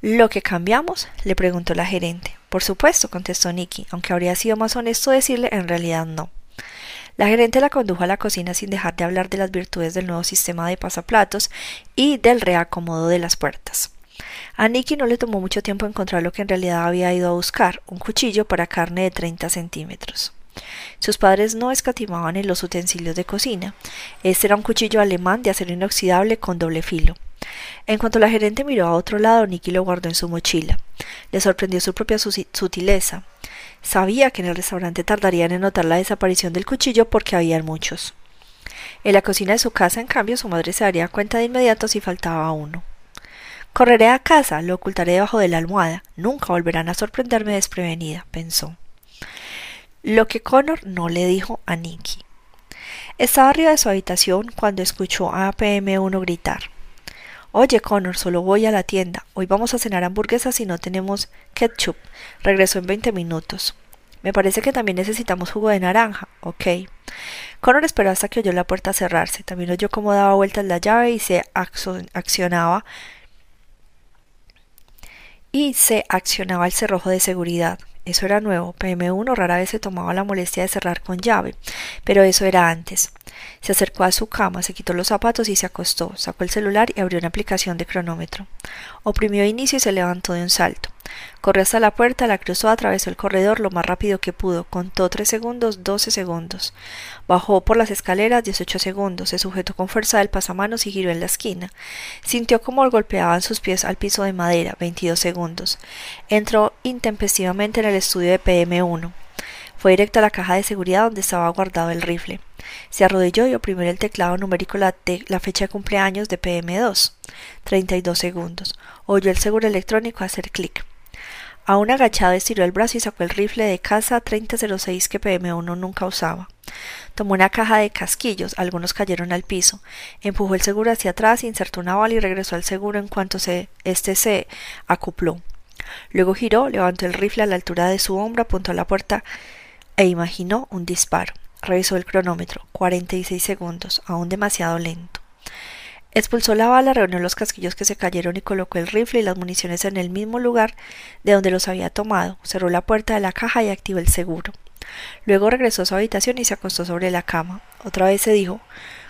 lo que cambiamos? le preguntó la gerente. Por supuesto, contestó Nicky, aunque habría sido más honesto decirle en realidad no. La gerente la condujo a la cocina sin dejar de hablar de las virtudes del nuevo sistema de pasaplatos y del reacomodo de las puertas. A Nicky no le tomó mucho tiempo encontrar lo que en realidad había ido a buscar, un cuchillo para carne de 30 centímetros. Sus padres no escatimaban en los utensilios de cocina. Este era un cuchillo alemán de acero inoxidable con doble filo. En cuanto la gerente miró a otro lado, Nicky lo guardó en su mochila. Le sorprendió su propia sutileza. Sabía que en el restaurante tardarían en notar la desaparición del cuchillo porque habían muchos. En la cocina de su casa, en cambio, su madre se daría cuenta de inmediato si faltaba uno. Correré a casa, lo ocultaré debajo de la almohada. Nunca volverán a sorprenderme desprevenida, pensó. Lo que Connor no le dijo a Nicky. Estaba arriba de su habitación cuando escuchó a PM1 gritar. Oye, Connor, solo voy a la tienda. Hoy vamos a cenar hamburguesas y no tenemos ketchup. Regreso en veinte minutos. Me parece que también necesitamos jugo de naranja. Ok. Connor esperó hasta que oyó la puerta cerrarse. También oyó cómo daba vueltas la llave y se accionaba y se accionaba el cerrojo de seguridad. Eso era nuevo. PM1 rara vez se tomaba la molestia de cerrar con llave, pero eso era antes. Se acercó a su cama, se quitó los zapatos y se acostó, sacó el celular y abrió una aplicación de cronómetro. Oprimió inicio y se levantó de un salto. Corrió hasta la puerta, la cruzó, atravesó el corredor lo más rápido que pudo, contó tres segundos, doce segundos. Bajó por las escaleras dieciocho segundos, se sujetó con fuerza del pasamanos y giró en la esquina. Sintió como golpeaban sus pies al piso de madera, veintidós segundos. Entró intempestivamente en el estudio de PM1. Fue directo a la caja de seguridad donde estaba guardado el rifle. Se arrodilló y oprimió el teclado numérico la, la fecha de cumpleaños de PM2. 32 segundos. Oyó el seguro electrónico hacer clic. Aún agachado estiró el brazo y sacó el rifle de casa 3006 que PM1 nunca usaba. Tomó una caja de casquillos, algunos cayeron al piso. Empujó el seguro hacia atrás, insertó una bala y regresó al seguro en cuanto se, este se acopló. Luego giró, levantó el rifle a la altura de su hombro, apuntó a la puerta e imaginó un disparo. Revisó el cronómetro. 46 segundos, aún demasiado lento. Expulsó la bala, reunió los casquillos que se cayeron y colocó el rifle y las municiones en el mismo lugar de donde los había tomado. Cerró la puerta de la caja y activó el seguro. Luego regresó a su habitación y se acostó sobre la cama. Otra vez se dijo,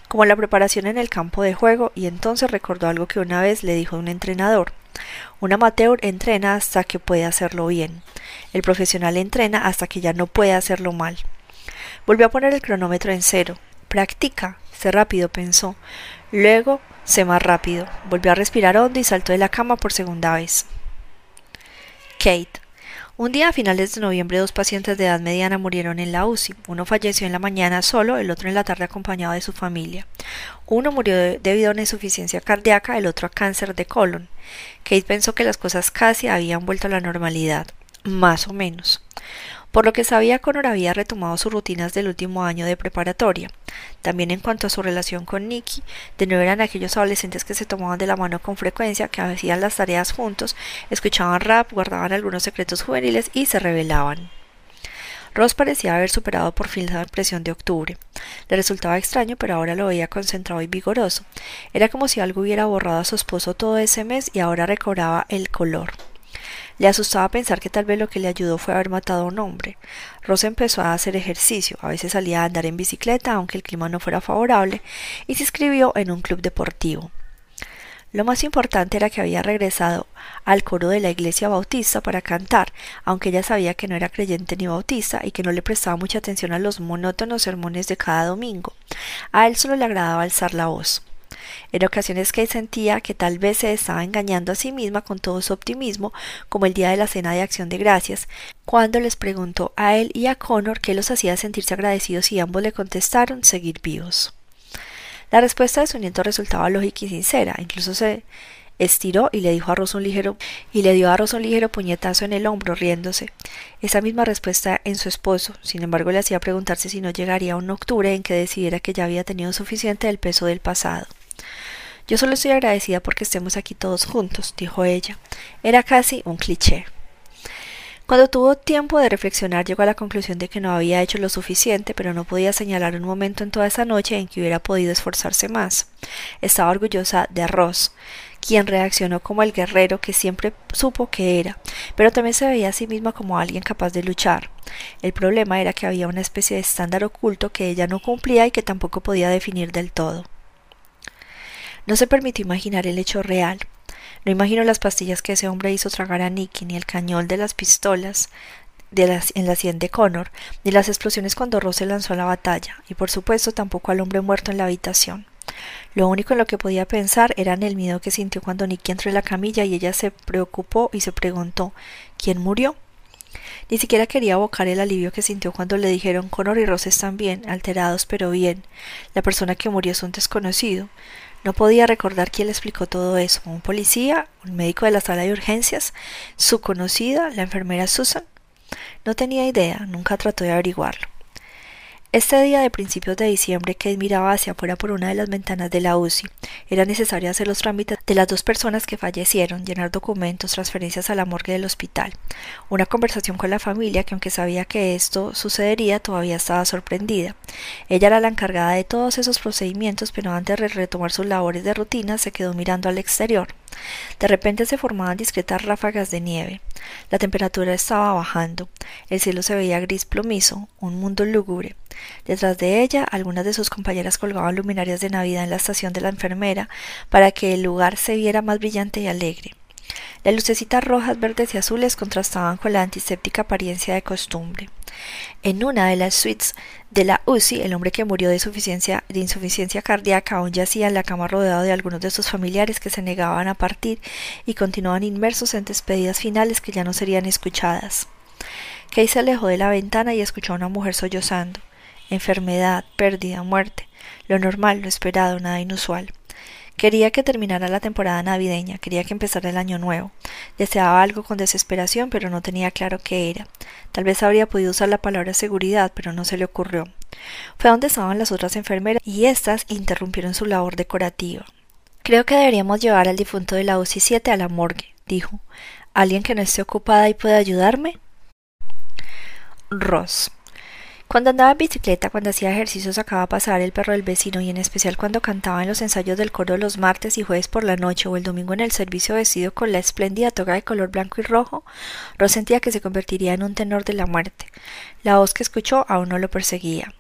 como la preparación en el campo de juego, y entonces recordó algo que una vez le dijo un entrenador. Un amateur entrena hasta que puede hacerlo bien. El profesional entrena hasta que ya no puede hacerlo mal. Volvió a poner el cronómetro en cero. Practica. Sé rápido, pensó. Luego sé más rápido. Volvió a respirar hondo y saltó de la cama por segunda vez. Kate. Un día a finales de noviembre dos pacientes de edad mediana murieron en la UCI. Uno falleció en la mañana solo, el otro en la tarde acompañado de su familia. Uno murió debido a una insuficiencia cardíaca, el otro a cáncer de colon. Kate pensó que las cosas casi habían vuelto a la normalidad. Más o menos. Por lo que sabía, Connor había retomado sus rutinas del último año de preparatoria. También en cuanto a su relación con Nicky, de nuevo eran aquellos adolescentes que se tomaban de la mano con frecuencia, que hacían las tareas juntos, escuchaban rap, guardaban algunos secretos juveniles y se rebelaban. Ross parecía haber superado por fin la impresión de octubre. Le resultaba extraño, pero ahora lo veía concentrado y vigoroso. Era como si algo hubiera borrado a su esposo todo ese mes y ahora recobraba el color. Le asustaba pensar que tal vez lo que le ayudó fue haber matado a un hombre. Rosa empezó a hacer ejercicio, a veces salía a andar en bicicleta aunque el clima no fuera favorable, y se inscribió en un club deportivo. Lo más importante era que había regresado al coro de la iglesia bautista para cantar, aunque ella sabía que no era creyente ni bautista y que no le prestaba mucha atención a los monótonos sermones de cada domingo. A él solo le agradaba alzar la voz. En ocasiones Kate sentía que tal vez se estaba engañando a sí misma con todo su optimismo, como el día de la cena de acción de gracias, cuando les preguntó a él y a Connor qué los hacía sentirse agradecidos y ambos le contestaron seguir vivos. La respuesta de su nieto resultaba lógica y sincera, incluso se estiró y le dijo a un ligero y le dio a Rosa un ligero puñetazo en el hombro riéndose. Esa misma respuesta en su esposo, sin embargo le hacía preguntarse si no llegaría un octubre en que decidiera que ya había tenido suficiente del peso del pasado. Yo solo estoy agradecida porque estemos aquí todos juntos, dijo ella. Era casi un cliché. Cuando tuvo tiempo de reflexionar llegó a la conclusión de que no había hecho lo suficiente, pero no podía señalar un momento en toda esa noche en que hubiera podido esforzarse más. Estaba orgullosa de Ross, quien reaccionó como el guerrero que siempre supo que era, pero también se veía a sí misma como alguien capaz de luchar. El problema era que había una especie de estándar oculto que ella no cumplía y que tampoco podía definir del todo. No se permitió imaginar el hecho real. No imagino las pastillas que ese hombre hizo tragar a Nicky, ni el cañón de las pistolas de las, en la sien de Connor, ni las explosiones cuando Ross se lanzó a la batalla, y por supuesto tampoco al hombre muerto en la habitación. Lo único en lo que podía pensar era en el miedo que sintió cuando Nicky entró en la camilla y ella se preocupó y se preguntó ¿Quién murió? Ni siquiera quería evocar el alivio que sintió cuando le dijeron Connor y Ross están bien, alterados pero bien. La persona que murió es un desconocido. No podía recordar quién le explicó todo eso. ¿Un policía? ¿Un médico de la sala de urgencias? ¿Su conocida? ¿La enfermera Susan? No tenía idea, nunca trató de averiguarlo. Este día de principios de diciembre, Kate miraba hacia afuera por una de las ventanas de la UCI. Era necesario hacer los trámites de las dos personas que fallecieron, llenar documentos, transferencias a la morgue del hospital. Una conversación con la familia que aunque sabía que esto sucedería, todavía estaba sorprendida. Ella era la encargada de todos esos procedimientos, pero antes de retomar sus labores de rutina se quedó mirando al exterior. De repente se formaban discretas ráfagas de nieve. La temperatura estaba bajando. El cielo se veía gris plomizo, un mundo lúgubre. Detrás de ella, algunas de sus compañeras colgaban luminarias de Navidad en la estación de la enfermera para que el lugar se viera más brillante y alegre. Las lucecitas rojas, verdes y azules contrastaban con la antiséptica apariencia de costumbre. En una de las suites de la UCI, el hombre que murió de, de insuficiencia cardíaca aún yacía en la cama rodeado de algunos de sus familiares que se negaban a partir y continuaban inmersos en despedidas finales que ya no serían escuchadas. Kay se alejó de la ventana y escuchó a una mujer sollozando. Enfermedad, pérdida, muerte. Lo normal, lo esperado, nada inusual. Quería que terminara la temporada navideña, quería que empezara el año nuevo. Deseaba algo con desesperación, pero no tenía claro qué era. Tal vez habría podido usar la palabra seguridad, pero no se le ocurrió. Fue donde estaban las otras enfermeras y éstas interrumpieron su labor decorativa. Creo que deberíamos llevar al difunto de la UCI 7 a la morgue, dijo. ¿Alguien que no esté ocupada y pueda ayudarme? Ross. Cuando andaba en bicicleta, cuando hacía ejercicio, sacaba a pasar el perro del vecino y en especial cuando cantaba en los ensayos del coro los martes y jueves por la noche o el domingo en el servicio vestido con la espléndida toga de color blanco y rojo, Ross sentía que se convertiría en un tenor de la muerte. La voz que escuchó aún no lo perseguía.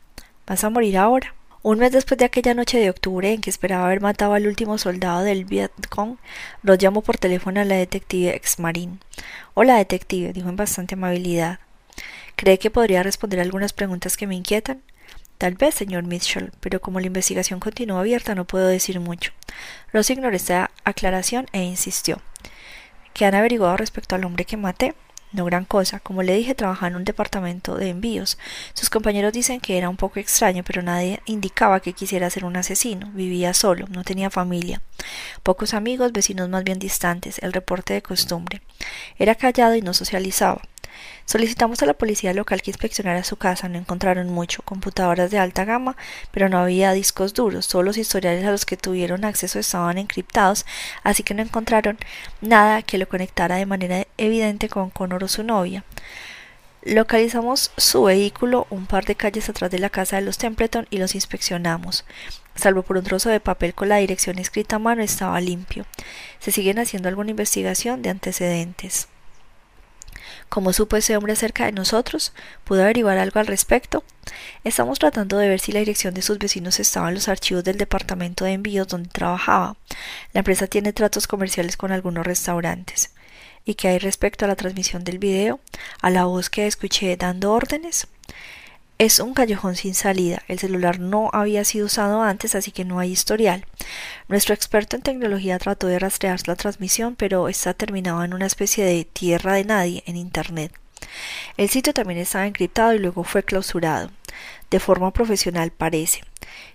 ¿Vas a morir ahora? Un mes después de aquella noche de octubre en que esperaba haber matado al último soldado del Vietcong, Ross llamó por teléfono a la detective ex-marín. Hola, detective, dijo en bastante amabilidad. ¿Cree que podría responder algunas preguntas que me inquietan? Tal vez, señor Mitchell, pero como la investigación continúa abierta no puedo decir mucho. Ross ignoró esta aclaración e insistió. ¿Qué han averiguado respecto al hombre que maté? No gran cosa. Como le dije, trabajaba en un departamento de envíos. Sus compañeros dicen que era un poco extraño, pero nadie indicaba que quisiera ser un asesino. Vivía solo, no tenía familia. Pocos amigos, vecinos más bien distantes, el reporte de costumbre. Era callado y no socializaba. Solicitamos a la policía local que inspeccionara su casa. No encontraron mucho, computadoras de alta gama, pero no había discos duros. Todos los historiales a los que tuvieron acceso estaban encriptados, así que no encontraron nada que lo conectara de manera evidente con Connor o su novia. Localizamos su vehículo un par de calles atrás de la casa de los Templeton y los inspeccionamos. Salvo por un trozo de papel con la dirección escrita a mano, estaba limpio. Se siguen haciendo alguna investigación de antecedentes. ¿Cómo supo ese hombre acerca de nosotros? ¿Pudo averiguar algo al respecto? Estamos tratando de ver si la dirección de sus vecinos estaba en los archivos del departamento de envíos donde trabajaba. La empresa tiene tratos comerciales con algunos restaurantes. ¿Y qué hay respecto a la transmisión del video? ¿A la voz que escuché dando órdenes? Es un callejón sin salida. El celular no había sido usado antes, así que no hay historial. Nuestro experto en tecnología trató de rastrear la transmisión, pero está terminado en una especie de tierra de nadie en Internet. El sitio también estaba encriptado y luego fue clausurado. De forma profesional parece.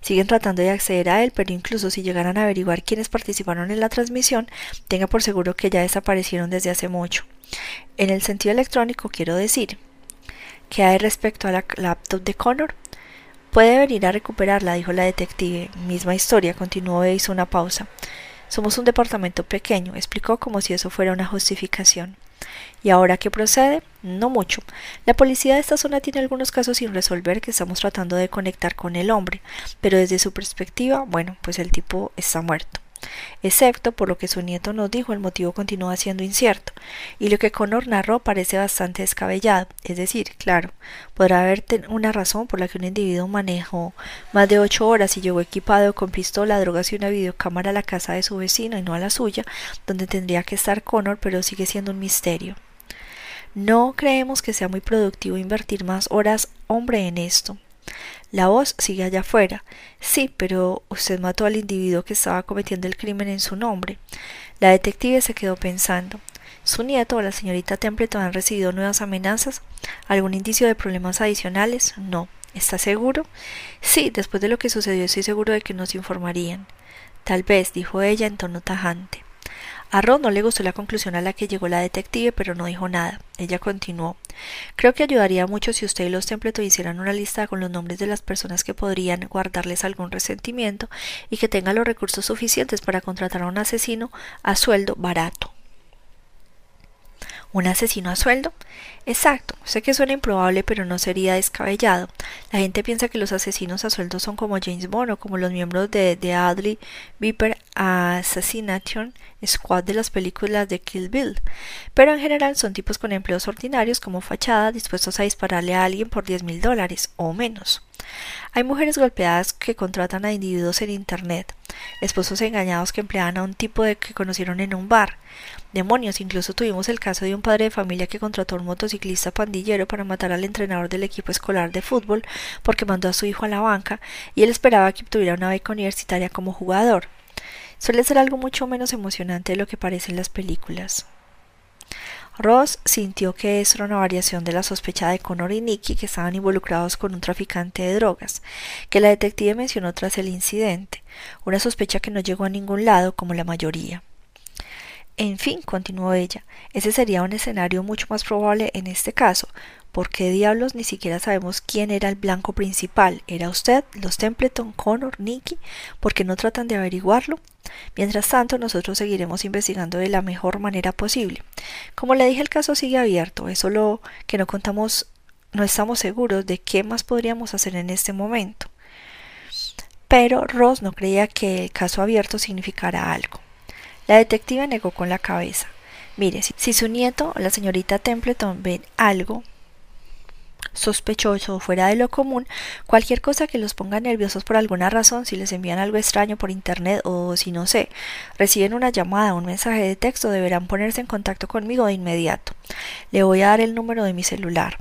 Siguen tratando de acceder a él, pero incluso si llegaran a averiguar quiénes participaron en la transmisión, tenga por seguro que ya desaparecieron desde hace mucho. En el sentido electrónico quiero decir, ¿Qué hay respecto a la laptop de Connor? Puede venir a recuperarla, dijo la detective. Misma historia, continuó e hizo una pausa. Somos un departamento pequeño, explicó como si eso fuera una justificación. ¿Y ahora qué procede? No mucho. La policía de esta zona tiene algunos casos sin resolver que estamos tratando de conectar con el hombre, pero desde su perspectiva, bueno, pues el tipo está muerto. Excepto por lo que su nieto nos dijo, el motivo continúa siendo incierto, y lo que Connor narró parece bastante descabellado. Es decir, claro, podrá haber una razón por la que un individuo manejó más de ocho horas y llegó equipado con pistola, drogas y una videocámara a la casa de su vecino y no a la suya, donde tendría que estar Connor, pero sigue siendo un misterio. No creemos que sea muy productivo invertir más horas hombre en esto. La voz sigue allá afuera. Sí, pero usted mató al individuo que estaba cometiendo el crimen en su nombre. La detective se quedó pensando. ¿Su nieto o la señorita Templeton han recibido nuevas amenazas? ¿Algún indicio de problemas adicionales? No. ¿Está seguro? Sí, después de lo que sucedió estoy seguro de que nos informarían. Tal vez, dijo ella en tono tajante. A Ron no le gustó la conclusión a la que llegó la detective, pero no dijo nada. Ella continuó. Creo que ayudaría mucho si usted y los Templeton hicieran una lista con los nombres de las personas que podrían guardarles algún resentimiento y que tengan los recursos suficientes para contratar a un asesino a sueldo barato. ¿Un asesino a sueldo? Exacto. Sé que suena improbable, pero no sería descabellado. La gente piensa que los asesinos a sueldo son como James Bond o como los miembros de The Adley Viper Assassination Squad de las películas de Kill Bill. Pero en general son tipos con empleos ordinarios como fachada dispuestos a dispararle a alguien por diez mil dólares o menos. Hay mujeres golpeadas que contratan a individuos en Internet, esposos engañados que emplean a un tipo de que conocieron en un bar. Demonios, incluso tuvimos el caso de un padre de familia que contrató a un motociclista pandillero para matar al entrenador del equipo escolar de fútbol porque mandó a su hijo a la banca y él esperaba que obtuviera una beca universitaria como jugador. Suele ser algo mucho menos emocionante de lo que parece en las películas. Ross sintió que eso era una variación de la sospecha de Connor y Nicky que estaban involucrados con un traficante de drogas, que la detective mencionó tras el incidente, una sospecha que no llegó a ningún lado como la mayoría. En fin, continuó ella, ese sería un escenario mucho más probable en este caso. ¿Por qué diablos ni siquiera sabemos quién era el blanco principal? ¿Era usted, los Templeton, Connor, Nicky? ¿Por qué no tratan de averiguarlo? Mientras tanto, nosotros seguiremos investigando de la mejor manera posible. Como le dije, el caso sigue abierto, es solo que no contamos, no estamos seguros de qué más podríamos hacer en este momento. Pero Ross no creía que el caso abierto significara algo. La detective negó con la cabeza. Mire, si, su nieto la señorita Templeton ven algo sospechoso o fuera de lo común, cualquier cosa que los ponga nerviosos por alguna razón, si les envían algo extraño por internet o si no sé, reciben una llamada o un mensaje de texto, deberán ponerse en contacto conmigo de inmediato. Le voy a dar el número de mi celular.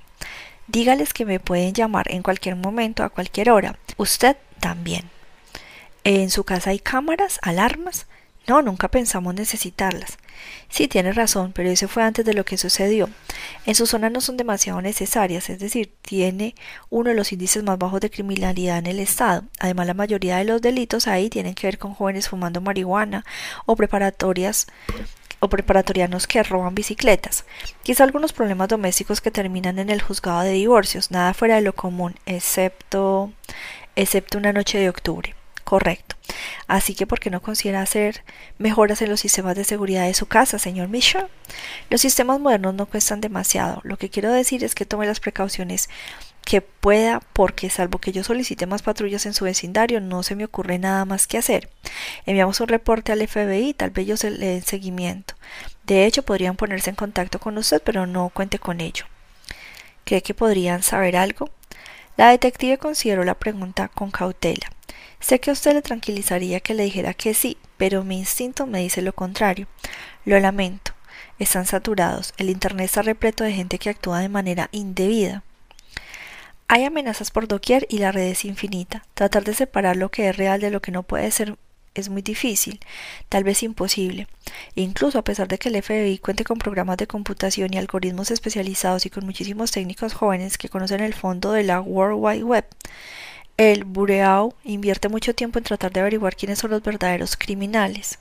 Dígales que me pueden llamar en cualquier momento, a cualquier hora. Usted también. En su casa hay cámaras, alarmas. No, nunca pensamos necesitarlas. Sí, tiene razón, pero eso fue antes de lo que sucedió. En su zona no son demasiado necesarias, es decir, tiene uno de los índices más bajos de criminalidad en el estado. Además, la mayoría de los delitos ahí tienen que ver con jóvenes fumando marihuana o preparatorias o preparatorianos que roban bicicletas. Quizá algunos problemas domésticos que terminan en el juzgado de divorcios, nada fuera de lo común, excepto excepto una noche de octubre. Correcto. Así que, ¿por qué no considera hacer mejoras en los sistemas de seguridad de su casa, señor Mitchell? Los sistemas modernos no cuestan demasiado. Lo que quiero decir es que tome las precauciones que pueda, porque salvo que yo solicite más patrullas en su vecindario, no se me ocurre nada más que hacer. Enviamos un reporte al FBI, tal vez ellos le den seguimiento. De hecho, podrían ponerse en contacto con usted, pero no cuente con ello. ¿Cree que podrían saber algo? La detective consideró la pregunta con cautela. Sé que a usted le tranquilizaría que le dijera que sí, pero mi instinto me dice lo contrario. Lo lamento. Están saturados. El Internet está repleto de gente que actúa de manera indebida. Hay amenazas por doquier y la red es infinita. Tratar de separar lo que es real de lo que no puede ser es muy difícil, tal vez imposible. incluso a pesar de que el FBI cuente con programas de computación y algoritmos especializados y con muchísimos técnicos jóvenes que conocen el fondo de la World Wide Web, el Bureau invierte mucho tiempo en tratar de averiguar quiénes son los verdaderos criminales.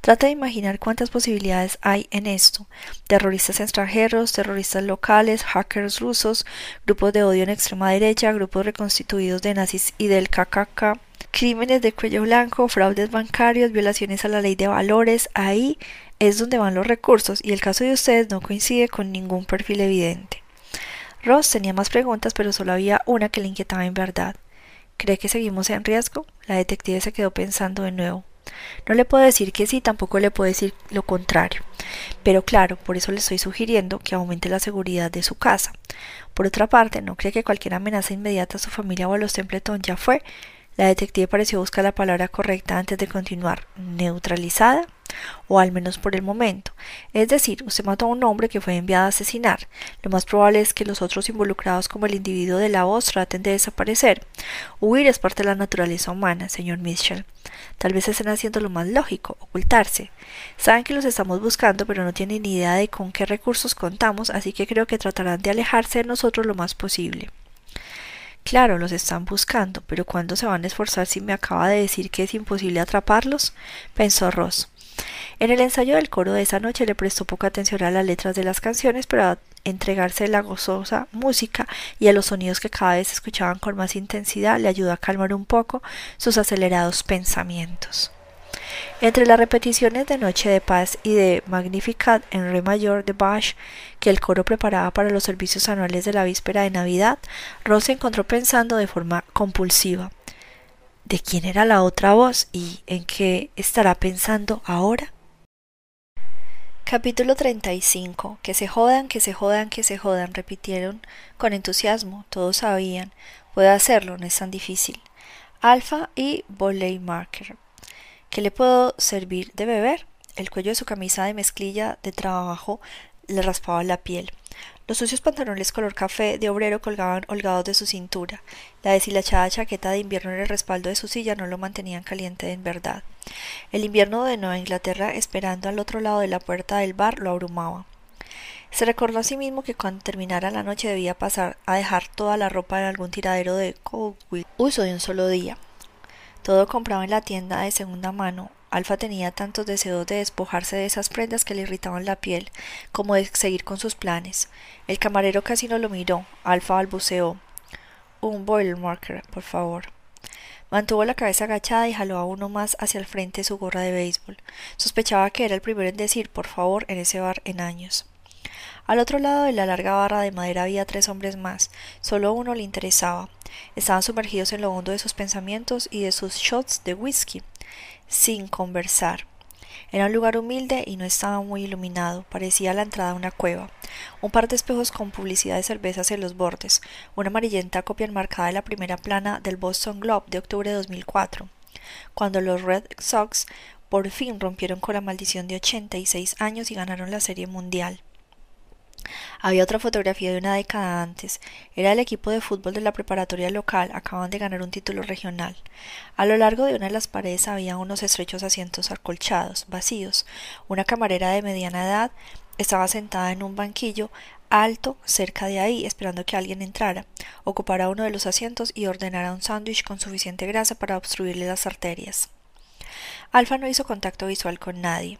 Trata de imaginar cuántas posibilidades hay en esto. Terroristas extranjeros, terroristas locales, hackers rusos, grupos de odio en extrema derecha, grupos reconstituidos de nazis y del KKK, crímenes de cuello blanco, fraudes bancarios, violaciones a la ley de valores. Ahí es donde van los recursos y el caso de ustedes no coincide con ningún perfil evidente. Ross tenía más preguntas, pero solo había una que le inquietaba en verdad. ¿Cree que seguimos en riesgo? La detective se quedó pensando de nuevo. No le puedo decir que sí, tampoco le puedo decir lo contrario. Pero claro, por eso le estoy sugiriendo que aumente la seguridad de su casa. Por otra parte, ¿no cree que cualquier amenaza inmediata a su familia o a los Templeton ya fue? La detective pareció buscar la palabra correcta antes de continuar. ¿Neutralizada? O al menos por el momento. Es decir, usted mató a un hombre que fue enviado a asesinar. Lo más probable es que los otros involucrados como el individuo de la voz traten de desaparecer. Huir es parte de la naturaleza humana, señor Mitchell. Tal vez estén haciendo lo más lógico, ocultarse. Saben que los estamos buscando, pero no tienen ni idea de con qué recursos contamos, así que creo que tratarán de alejarse de nosotros lo más posible. Claro, los están buscando, pero ¿cuándo se van a esforzar si me acaba de decir que es imposible atraparlos? pensó Ross. En el ensayo del coro de esa noche le prestó poca atención a las letras de las canciones, pero entregarse a la gozosa música y a los sonidos que cada vez escuchaban con más intensidad le ayudó a calmar un poco sus acelerados pensamientos. Entre las repeticiones de Noche de Paz y de Magnificat en Re mayor de Bach que el coro preparaba para los servicios anuales de la víspera de Navidad, Rose se encontró pensando de forma compulsiva de quién era la otra voz y en qué estará pensando ahora. Capítulo 35. Que se jodan, que se jodan, que se jodan, repitieron con entusiasmo. Todos sabían. Puede hacerlo, no es tan difícil. Alfa y Volley. ¿Qué le puedo servir de beber? El cuello de su camisa de mezclilla de trabajo le raspaba la piel. Los sucios pantalones color café de obrero colgaban holgados de su cintura. La deshilachada chaqueta de invierno en el respaldo de su silla no lo mantenían caliente en verdad. El invierno de Nueva Inglaterra, esperando al otro lado de la puerta del bar, lo abrumaba. Se recordó a sí mismo que cuando terminara la noche debía pasar a dejar toda la ropa en algún tiradero de Coldwell, uso de un solo día. Todo comprado en la tienda de segunda mano, Alfa tenía tantos deseos de despojarse de esas prendas que le irritaban la piel, como de seguir con sus planes. El camarero casi no lo miró. Alfa balbuceó. Un marker, por favor. Mantuvo la cabeza agachada y jaló a uno más hacia el frente su gorra de béisbol. Sospechaba que era el primero en decir por favor en ese bar en años. Al otro lado de la larga barra de madera había tres hombres más. Solo uno le interesaba. Estaban sumergidos en lo hondo de sus pensamientos y de sus shots de whisky, sin conversar. Era un lugar humilde y no estaba muy iluminado, parecía la entrada a una cueva. Un par de espejos con publicidad de cervezas en los bordes, una amarillenta copia enmarcada de la primera plana del Boston Globe de octubre de 2004, cuando los Red Sox por fin rompieron con la maldición de 86 años y ganaron la Serie Mundial. Había otra fotografía de una década antes. Era el equipo de fútbol de la preparatoria local. Acaban de ganar un título regional. A lo largo de una de las paredes había unos estrechos asientos acolchados, vacíos. Una camarera de mediana edad estaba sentada en un banquillo alto cerca de ahí, esperando que alguien entrara, ocupara uno de los asientos y ordenara un sándwich con suficiente grasa para obstruirle las arterias. Alfa no hizo contacto visual con nadie.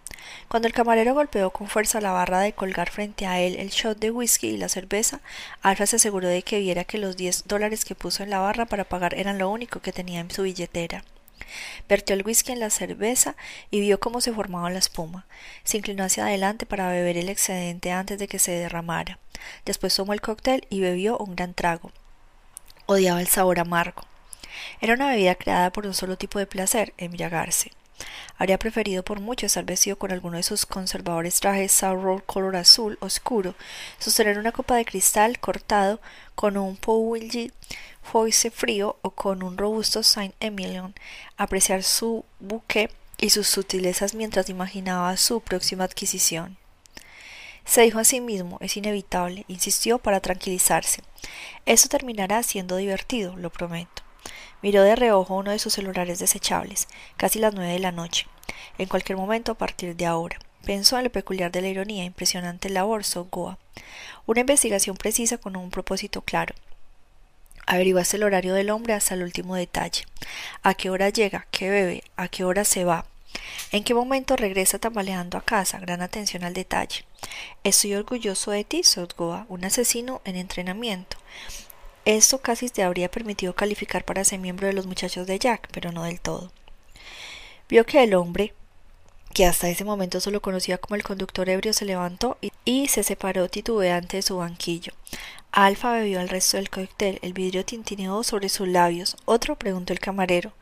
Cuando el camarero golpeó con fuerza la barra de colgar frente a él el shot de whisky y la cerveza, Alfa se aseguró de que viera que los diez dólares que puso en la barra para pagar eran lo único que tenía en su billetera. Vertió el whisky en la cerveza y vio cómo se formaba la espuma. Se inclinó hacia adelante para beber el excedente antes de que se derramara. Después tomó el cóctel y bebió un gran trago. Odiaba el sabor amargo. Era una bebida creada por un solo tipo de placer, embriagarse. Habría preferido por mucho estar vestido con alguno de sus conservadores trajes Roll color azul oscuro, sostener una copa de cristal cortado con un Powell Foyce frío o con un robusto Saint Emilion, apreciar su buque y sus sutilezas mientras imaginaba su próxima adquisición. Se dijo a sí mismo, es inevitable, insistió para tranquilizarse. Eso terminará siendo divertido, lo prometo. Miró de reojo uno de sus celulares desechables, casi las nueve de la noche. En cualquier momento a partir de ahora. Pensó en lo peculiar de la ironía, impresionante labor Goa. Una investigación precisa con un propósito claro. Averiguaste el horario del hombre hasta el último detalle. A qué hora llega, qué bebe, a qué hora se va. ¿En qué momento regresa tambaleando a casa? Gran atención al detalle. Estoy orgulloso de ti, Goa, un asesino en entrenamiento. Esto casi te habría permitido calificar para ser miembro de los muchachos de Jack, pero no del todo. Vio que el hombre, que hasta ese momento solo conocía como el conductor ebrio, se levantó y, se separó titubeante de su banquillo. Alfa bebió el resto del cóctel, el vidrio tintineó sobre sus labios. Otro preguntó el camarero.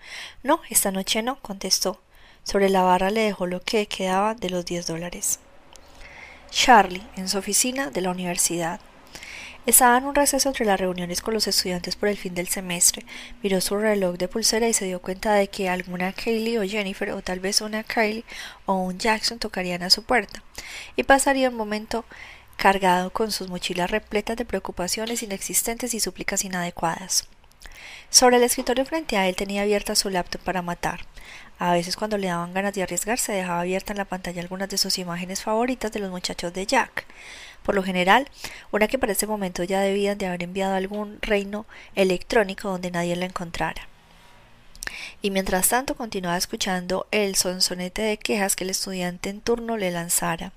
No, esta noche no, contestó. Sobre la barra le dejó lo que quedaba de los diez dólares. Charlie, en su oficina de la universidad. Estaba en un receso entre las reuniones con los estudiantes por el fin del semestre. Miró su reloj de pulsera y se dio cuenta de que alguna Kaylee o Jennifer o tal vez una Kylie o un Jackson tocarían a su puerta y pasaría un momento cargado con sus mochilas repletas de preocupaciones inexistentes y súplicas inadecuadas. Sobre el escritorio frente a él tenía abierta su laptop para matar. A veces cuando le daban ganas de arriesgarse dejaba abierta en la pantalla algunas de sus imágenes favoritas de los muchachos de Jack por lo general, una que para ese momento ya debían de haber enviado a algún reino electrónico donde nadie la encontrara. Y mientras tanto continuaba escuchando el sonsonete de quejas que el estudiante en turno le lanzara.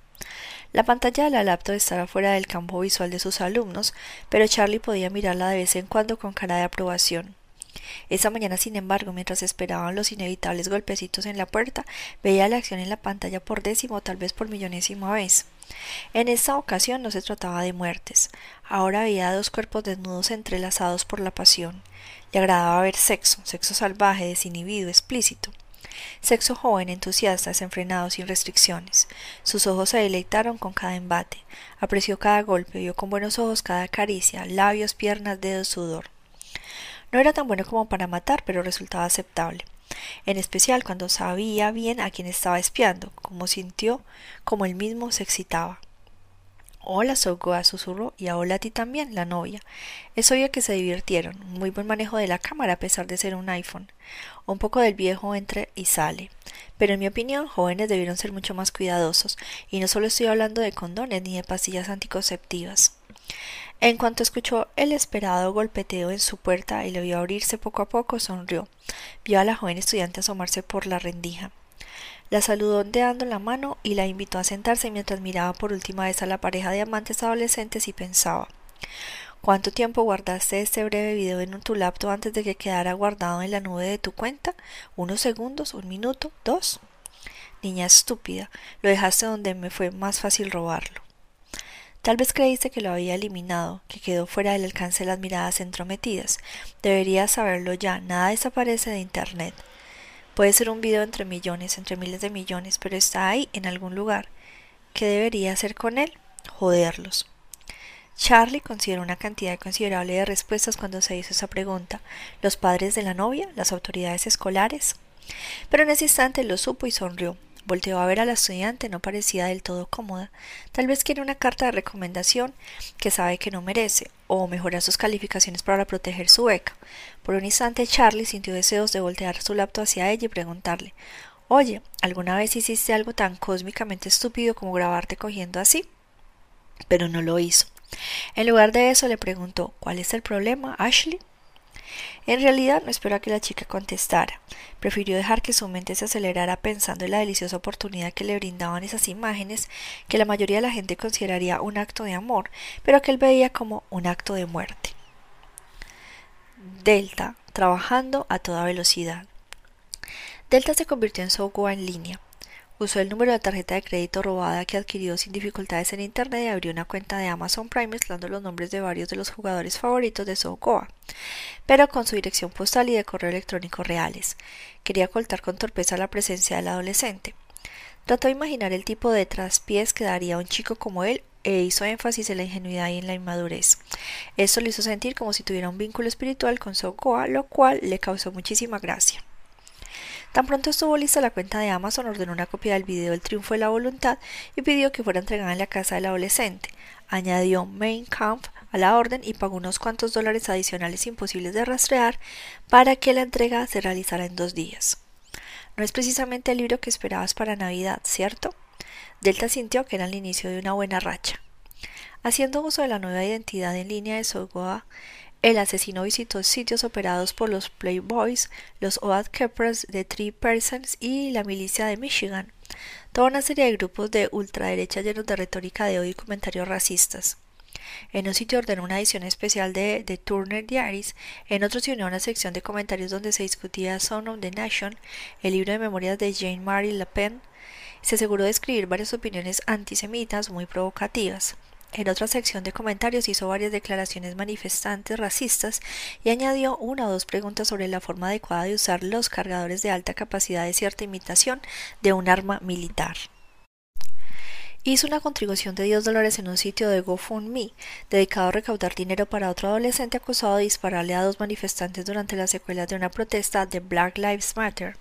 La pantalla de la laptop estaba fuera del campo visual de sus alumnos, pero Charlie podía mirarla de vez en cuando con cara de aprobación. Esa mañana, sin embargo, mientras esperaban los inevitables golpecitos en la puerta, veía la acción en la pantalla por décimo, tal vez por millonésima vez. En esta ocasión no se trataba de muertes. Ahora había dos cuerpos desnudos entrelazados por la pasión. Le agradaba ver sexo, sexo salvaje, desinhibido, explícito. Sexo joven, entusiasta, desenfrenado, sin restricciones. Sus ojos se deleitaron con cada embate. Apreció cada golpe, vio con buenos ojos cada caricia, labios, piernas, dedos, sudor. No era tan bueno como para matar, pero resultaba aceptable en especial cuando sabía bien a quién estaba espiando, como sintió, como él mismo se excitaba. Hola, Sogoa, susurró, y a hola a ti también, la novia. Es obvio que se divirtieron. Muy buen manejo de la cámara, a pesar de ser un iPhone. Un poco del viejo entra y sale. Pero en mi opinión, jóvenes debieron ser mucho más cuidadosos, y no solo estoy hablando de condones ni de pastillas anticonceptivas. En cuanto escuchó el esperado golpeteo en su puerta y lo vio abrirse poco a poco, sonrió. Vio a la joven estudiante asomarse por la rendija. La saludó ondeando la mano y la invitó a sentarse mientras miraba por última vez a la pareja de amantes adolescentes y pensaba ¿Cuánto tiempo guardaste este breve video en tu laptop antes de que quedara guardado en la nube de tu cuenta? ¿Unos segundos? ¿Un minuto? ¿Dos? Niña estúpida, lo dejaste donde me fue más fácil robarlo. Tal vez creíste que lo había eliminado, que quedó fuera del alcance de las miradas entrometidas. Deberías saberlo ya, nada desaparece de Internet. Puede ser un video entre millones, entre miles de millones, pero está ahí en algún lugar. ¿Qué debería hacer con él? Joderlos. Charlie consideró una cantidad considerable de respuestas cuando se hizo esa pregunta. ¿Los padres de la novia? ¿Las autoridades escolares? Pero en ese instante lo supo y sonrió. Volteó a ver a la estudiante, no parecía del todo cómoda. Tal vez quiere una carta de recomendación que sabe que no merece, o mejorar sus calificaciones para proteger su beca. Por un instante Charlie sintió deseos de voltear su laptop hacia ella y preguntarle Oye, ¿alguna vez hiciste algo tan cósmicamente estúpido como grabarte cogiendo así? Pero no lo hizo. En lugar de eso le preguntó ¿Cuál es el problema, Ashley? En realidad no esperó a que la chica contestara. Prefirió dejar que su mente se acelerara pensando en la deliciosa oportunidad que le brindaban esas imágenes que la mayoría de la gente consideraría un acto de amor, pero que él veía como un acto de muerte. Delta, trabajando a toda velocidad. Delta se convirtió en software en línea. Usó el número de tarjeta de crédito robada que adquirió sin dificultades en Internet y abrió una cuenta de Amazon Prime mezclando los nombres de varios de los jugadores favoritos de Sokoa, pero con su dirección postal y de correo electrónico reales. Quería ocultar con torpeza la presencia del adolescente. Trató de imaginar el tipo de traspiés que daría un chico como él e hizo énfasis en la ingenuidad y en la inmadurez. Esto le hizo sentir como si tuviera un vínculo espiritual con Sokoa, lo cual le causó muchísima gracia. Tan pronto estuvo lista la cuenta de Amazon, ordenó una copia del video El triunfo de la voluntad y pidió que fuera entregada en la casa del adolescente. Añadió Main Camp a la orden y pagó unos cuantos dólares adicionales imposibles de rastrear para que la entrega se realizara en dos días. No es precisamente el libro que esperabas para Navidad, ¿cierto? Delta sintió que era el inicio de una buena racha. Haciendo uso de la nueva identidad en línea de Sogoa, el asesino visitó sitios operados por los Playboys, los Oath Keepers de Three Persons y la milicia de Michigan, toda una serie de grupos de ultraderecha llenos de retórica de odio y comentarios racistas. En un sitio ordenó una edición especial de The Turner Diaries, en otro se unió a una sección de comentarios donde se discutía Son of the Nation, el libro de memorias de Jane Marie Le Pen, se aseguró de escribir varias opiniones antisemitas muy provocativas. En otra sección de comentarios hizo varias declaraciones manifestantes racistas y añadió una o dos preguntas sobre la forma adecuada de usar los cargadores de alta capacidad de cierta imitación de un arma militar. Hizo una contribución de 10 dólares en un sitio de GoFundMe dedicado a recaudar dinero para otro adolescente acusado de dispararle a dos manifestantes durante las secuelas de una protesta de Black Lives Matter.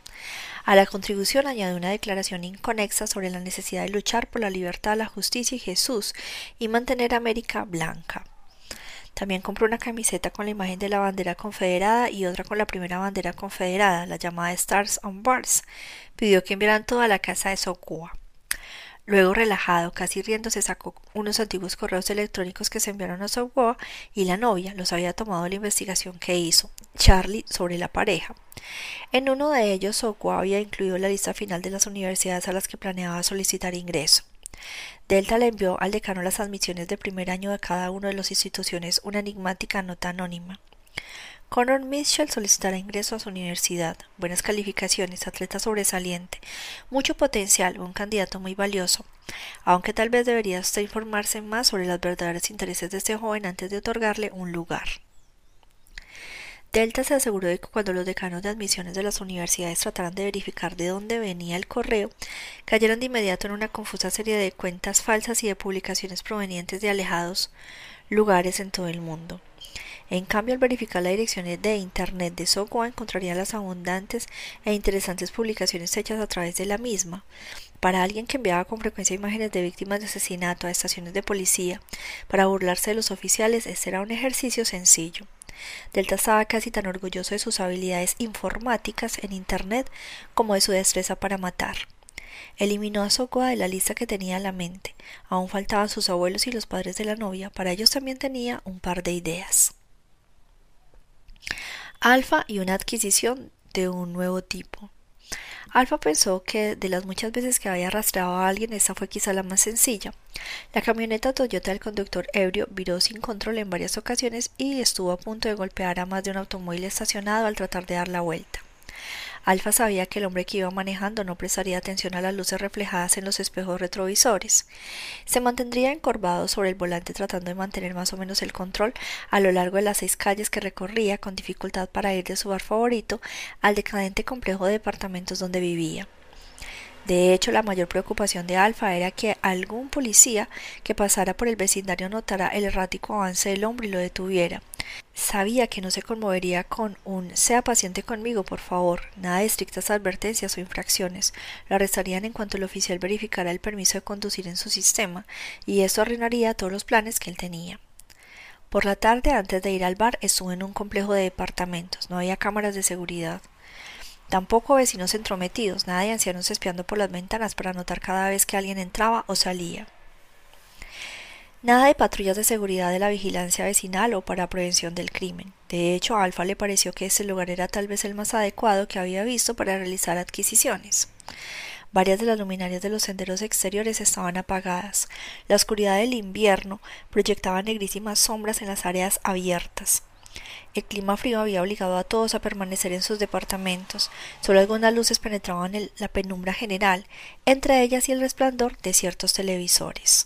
A la contribución añadió una declaración inconexa sobre la necesidad de luchar por la libertad, la justicia y Jesús y mantener América blanca. También compró una camiseta con la imagen de la bandera confederada y otra con la primera bandera confederada, la llamada Stars on Bars. Pidió que enviaran toda la casa de Socua. Luego, relajado, casi riéndose, sacó unos antiguos correos electrónicos que se enviaron a Sogoa y la novia los había tomado la investigación que hizo Charlie sobre la pareja. En uno de ellos, Sogoa había incluido la lista final de las universidades a las que planeaba solicitar ingreso. Delta le envió al decano las admisiones de primer año de cada una de las instituciones una enigmática nota anónima. Connor Mitchell solicitará ingreso a su universidad, buenas calificaciones, atleta sobresaliente, mucho potencial, un candidato muy valioso, aunque tal vez debería usted informarse más sobre los verdaderos intereses de este joven antes de otorgarle un lugar. Delta se aseguró de que cuando los decanos de admisiones de las universidades trataran de verificar de dónde venía el correo, cayeron de inmediato en una confusa serie de cuentas falsas y de publicaciones provenientes de alejados lugares en todo el mundo. En cambio, al verificar la dirección de Internet de Sokoa encontraría las abundantes e interesantes publicaciones hechas a través de la misma. Para alguien que enviaba con frecuencia imágenes de víctimas de asesinato a estaciones de policía para burlarse de los oficiales, este era un ejercicio sencillo. Delta estaba casi tan orgulloso de sus habilidades informáticas en Internet como de su destreza para matar. Eliminó a Sokoa de la lista que tenía en la mente. Aún faltaban sus abuelos y los padres de la novia. Para ellos también tenía un par de ideas. Alfa y una adquisición de un nuevo tipo. Alfa pensó que de las muchas veces que había arrastrado a alguien, esta fue quizá la más sencilla. La camioneta Toyota del conductor ebrio viró sin control en varias ocasiones y estuvo a punto de golpear a más de un automóvil estacionado al tratar de dar la vuelta. Alfa sabía que el hombre que iba manejando no prestaría atención a las luces reflejadas en los espejos retrovisores. Se mantendría encorvado sobre el volante tratando de mantener más o menos el control a lo largo de las seis calles que recorría con dificultad para ir de su bar favorito al decadente complejo de departamentos donde vivía. De hecho, la mayor preocupación de Alfa era que algún policía que pasara por el vecindario notara el errático avance del hombre y lo detuviera. Sabía que no se conmovería con un sea paciente conmigo, por favor, nada de estrictas advertencias o infracciones. Lo arrestarían en cuanto el oficial verificara el permiso de conducir en su sistema, y esto arruinaría todos los planes que él tenía. Por la tarde, antes de ir al bar, estuvo en un complejo de departamentos. No había cámaras de seguridad. Tampoco vecinos entrometidos, nada de ancianos espiando por las ventanas para notar cada vez que alguien entraba o salía. Nada de patrullas de seguridad de la vigilancia vecinal o para prevención del crimen. De hecho, a Alfa le pareció que ese lugar era tal vez el más adecuado que había visto para realizar adquisiciones. Varias de las luminarias de los senderos exteriores estaban apagadas. La oscuridad del invierno proyectaba negrísimas sombras en las áreas abiertas. El clima frío había obligado a todos a permanecer en sus departamentos. Solo algunas luces penetraban en la penumbra general, entre ellas y el resplandor de ciertos televisores.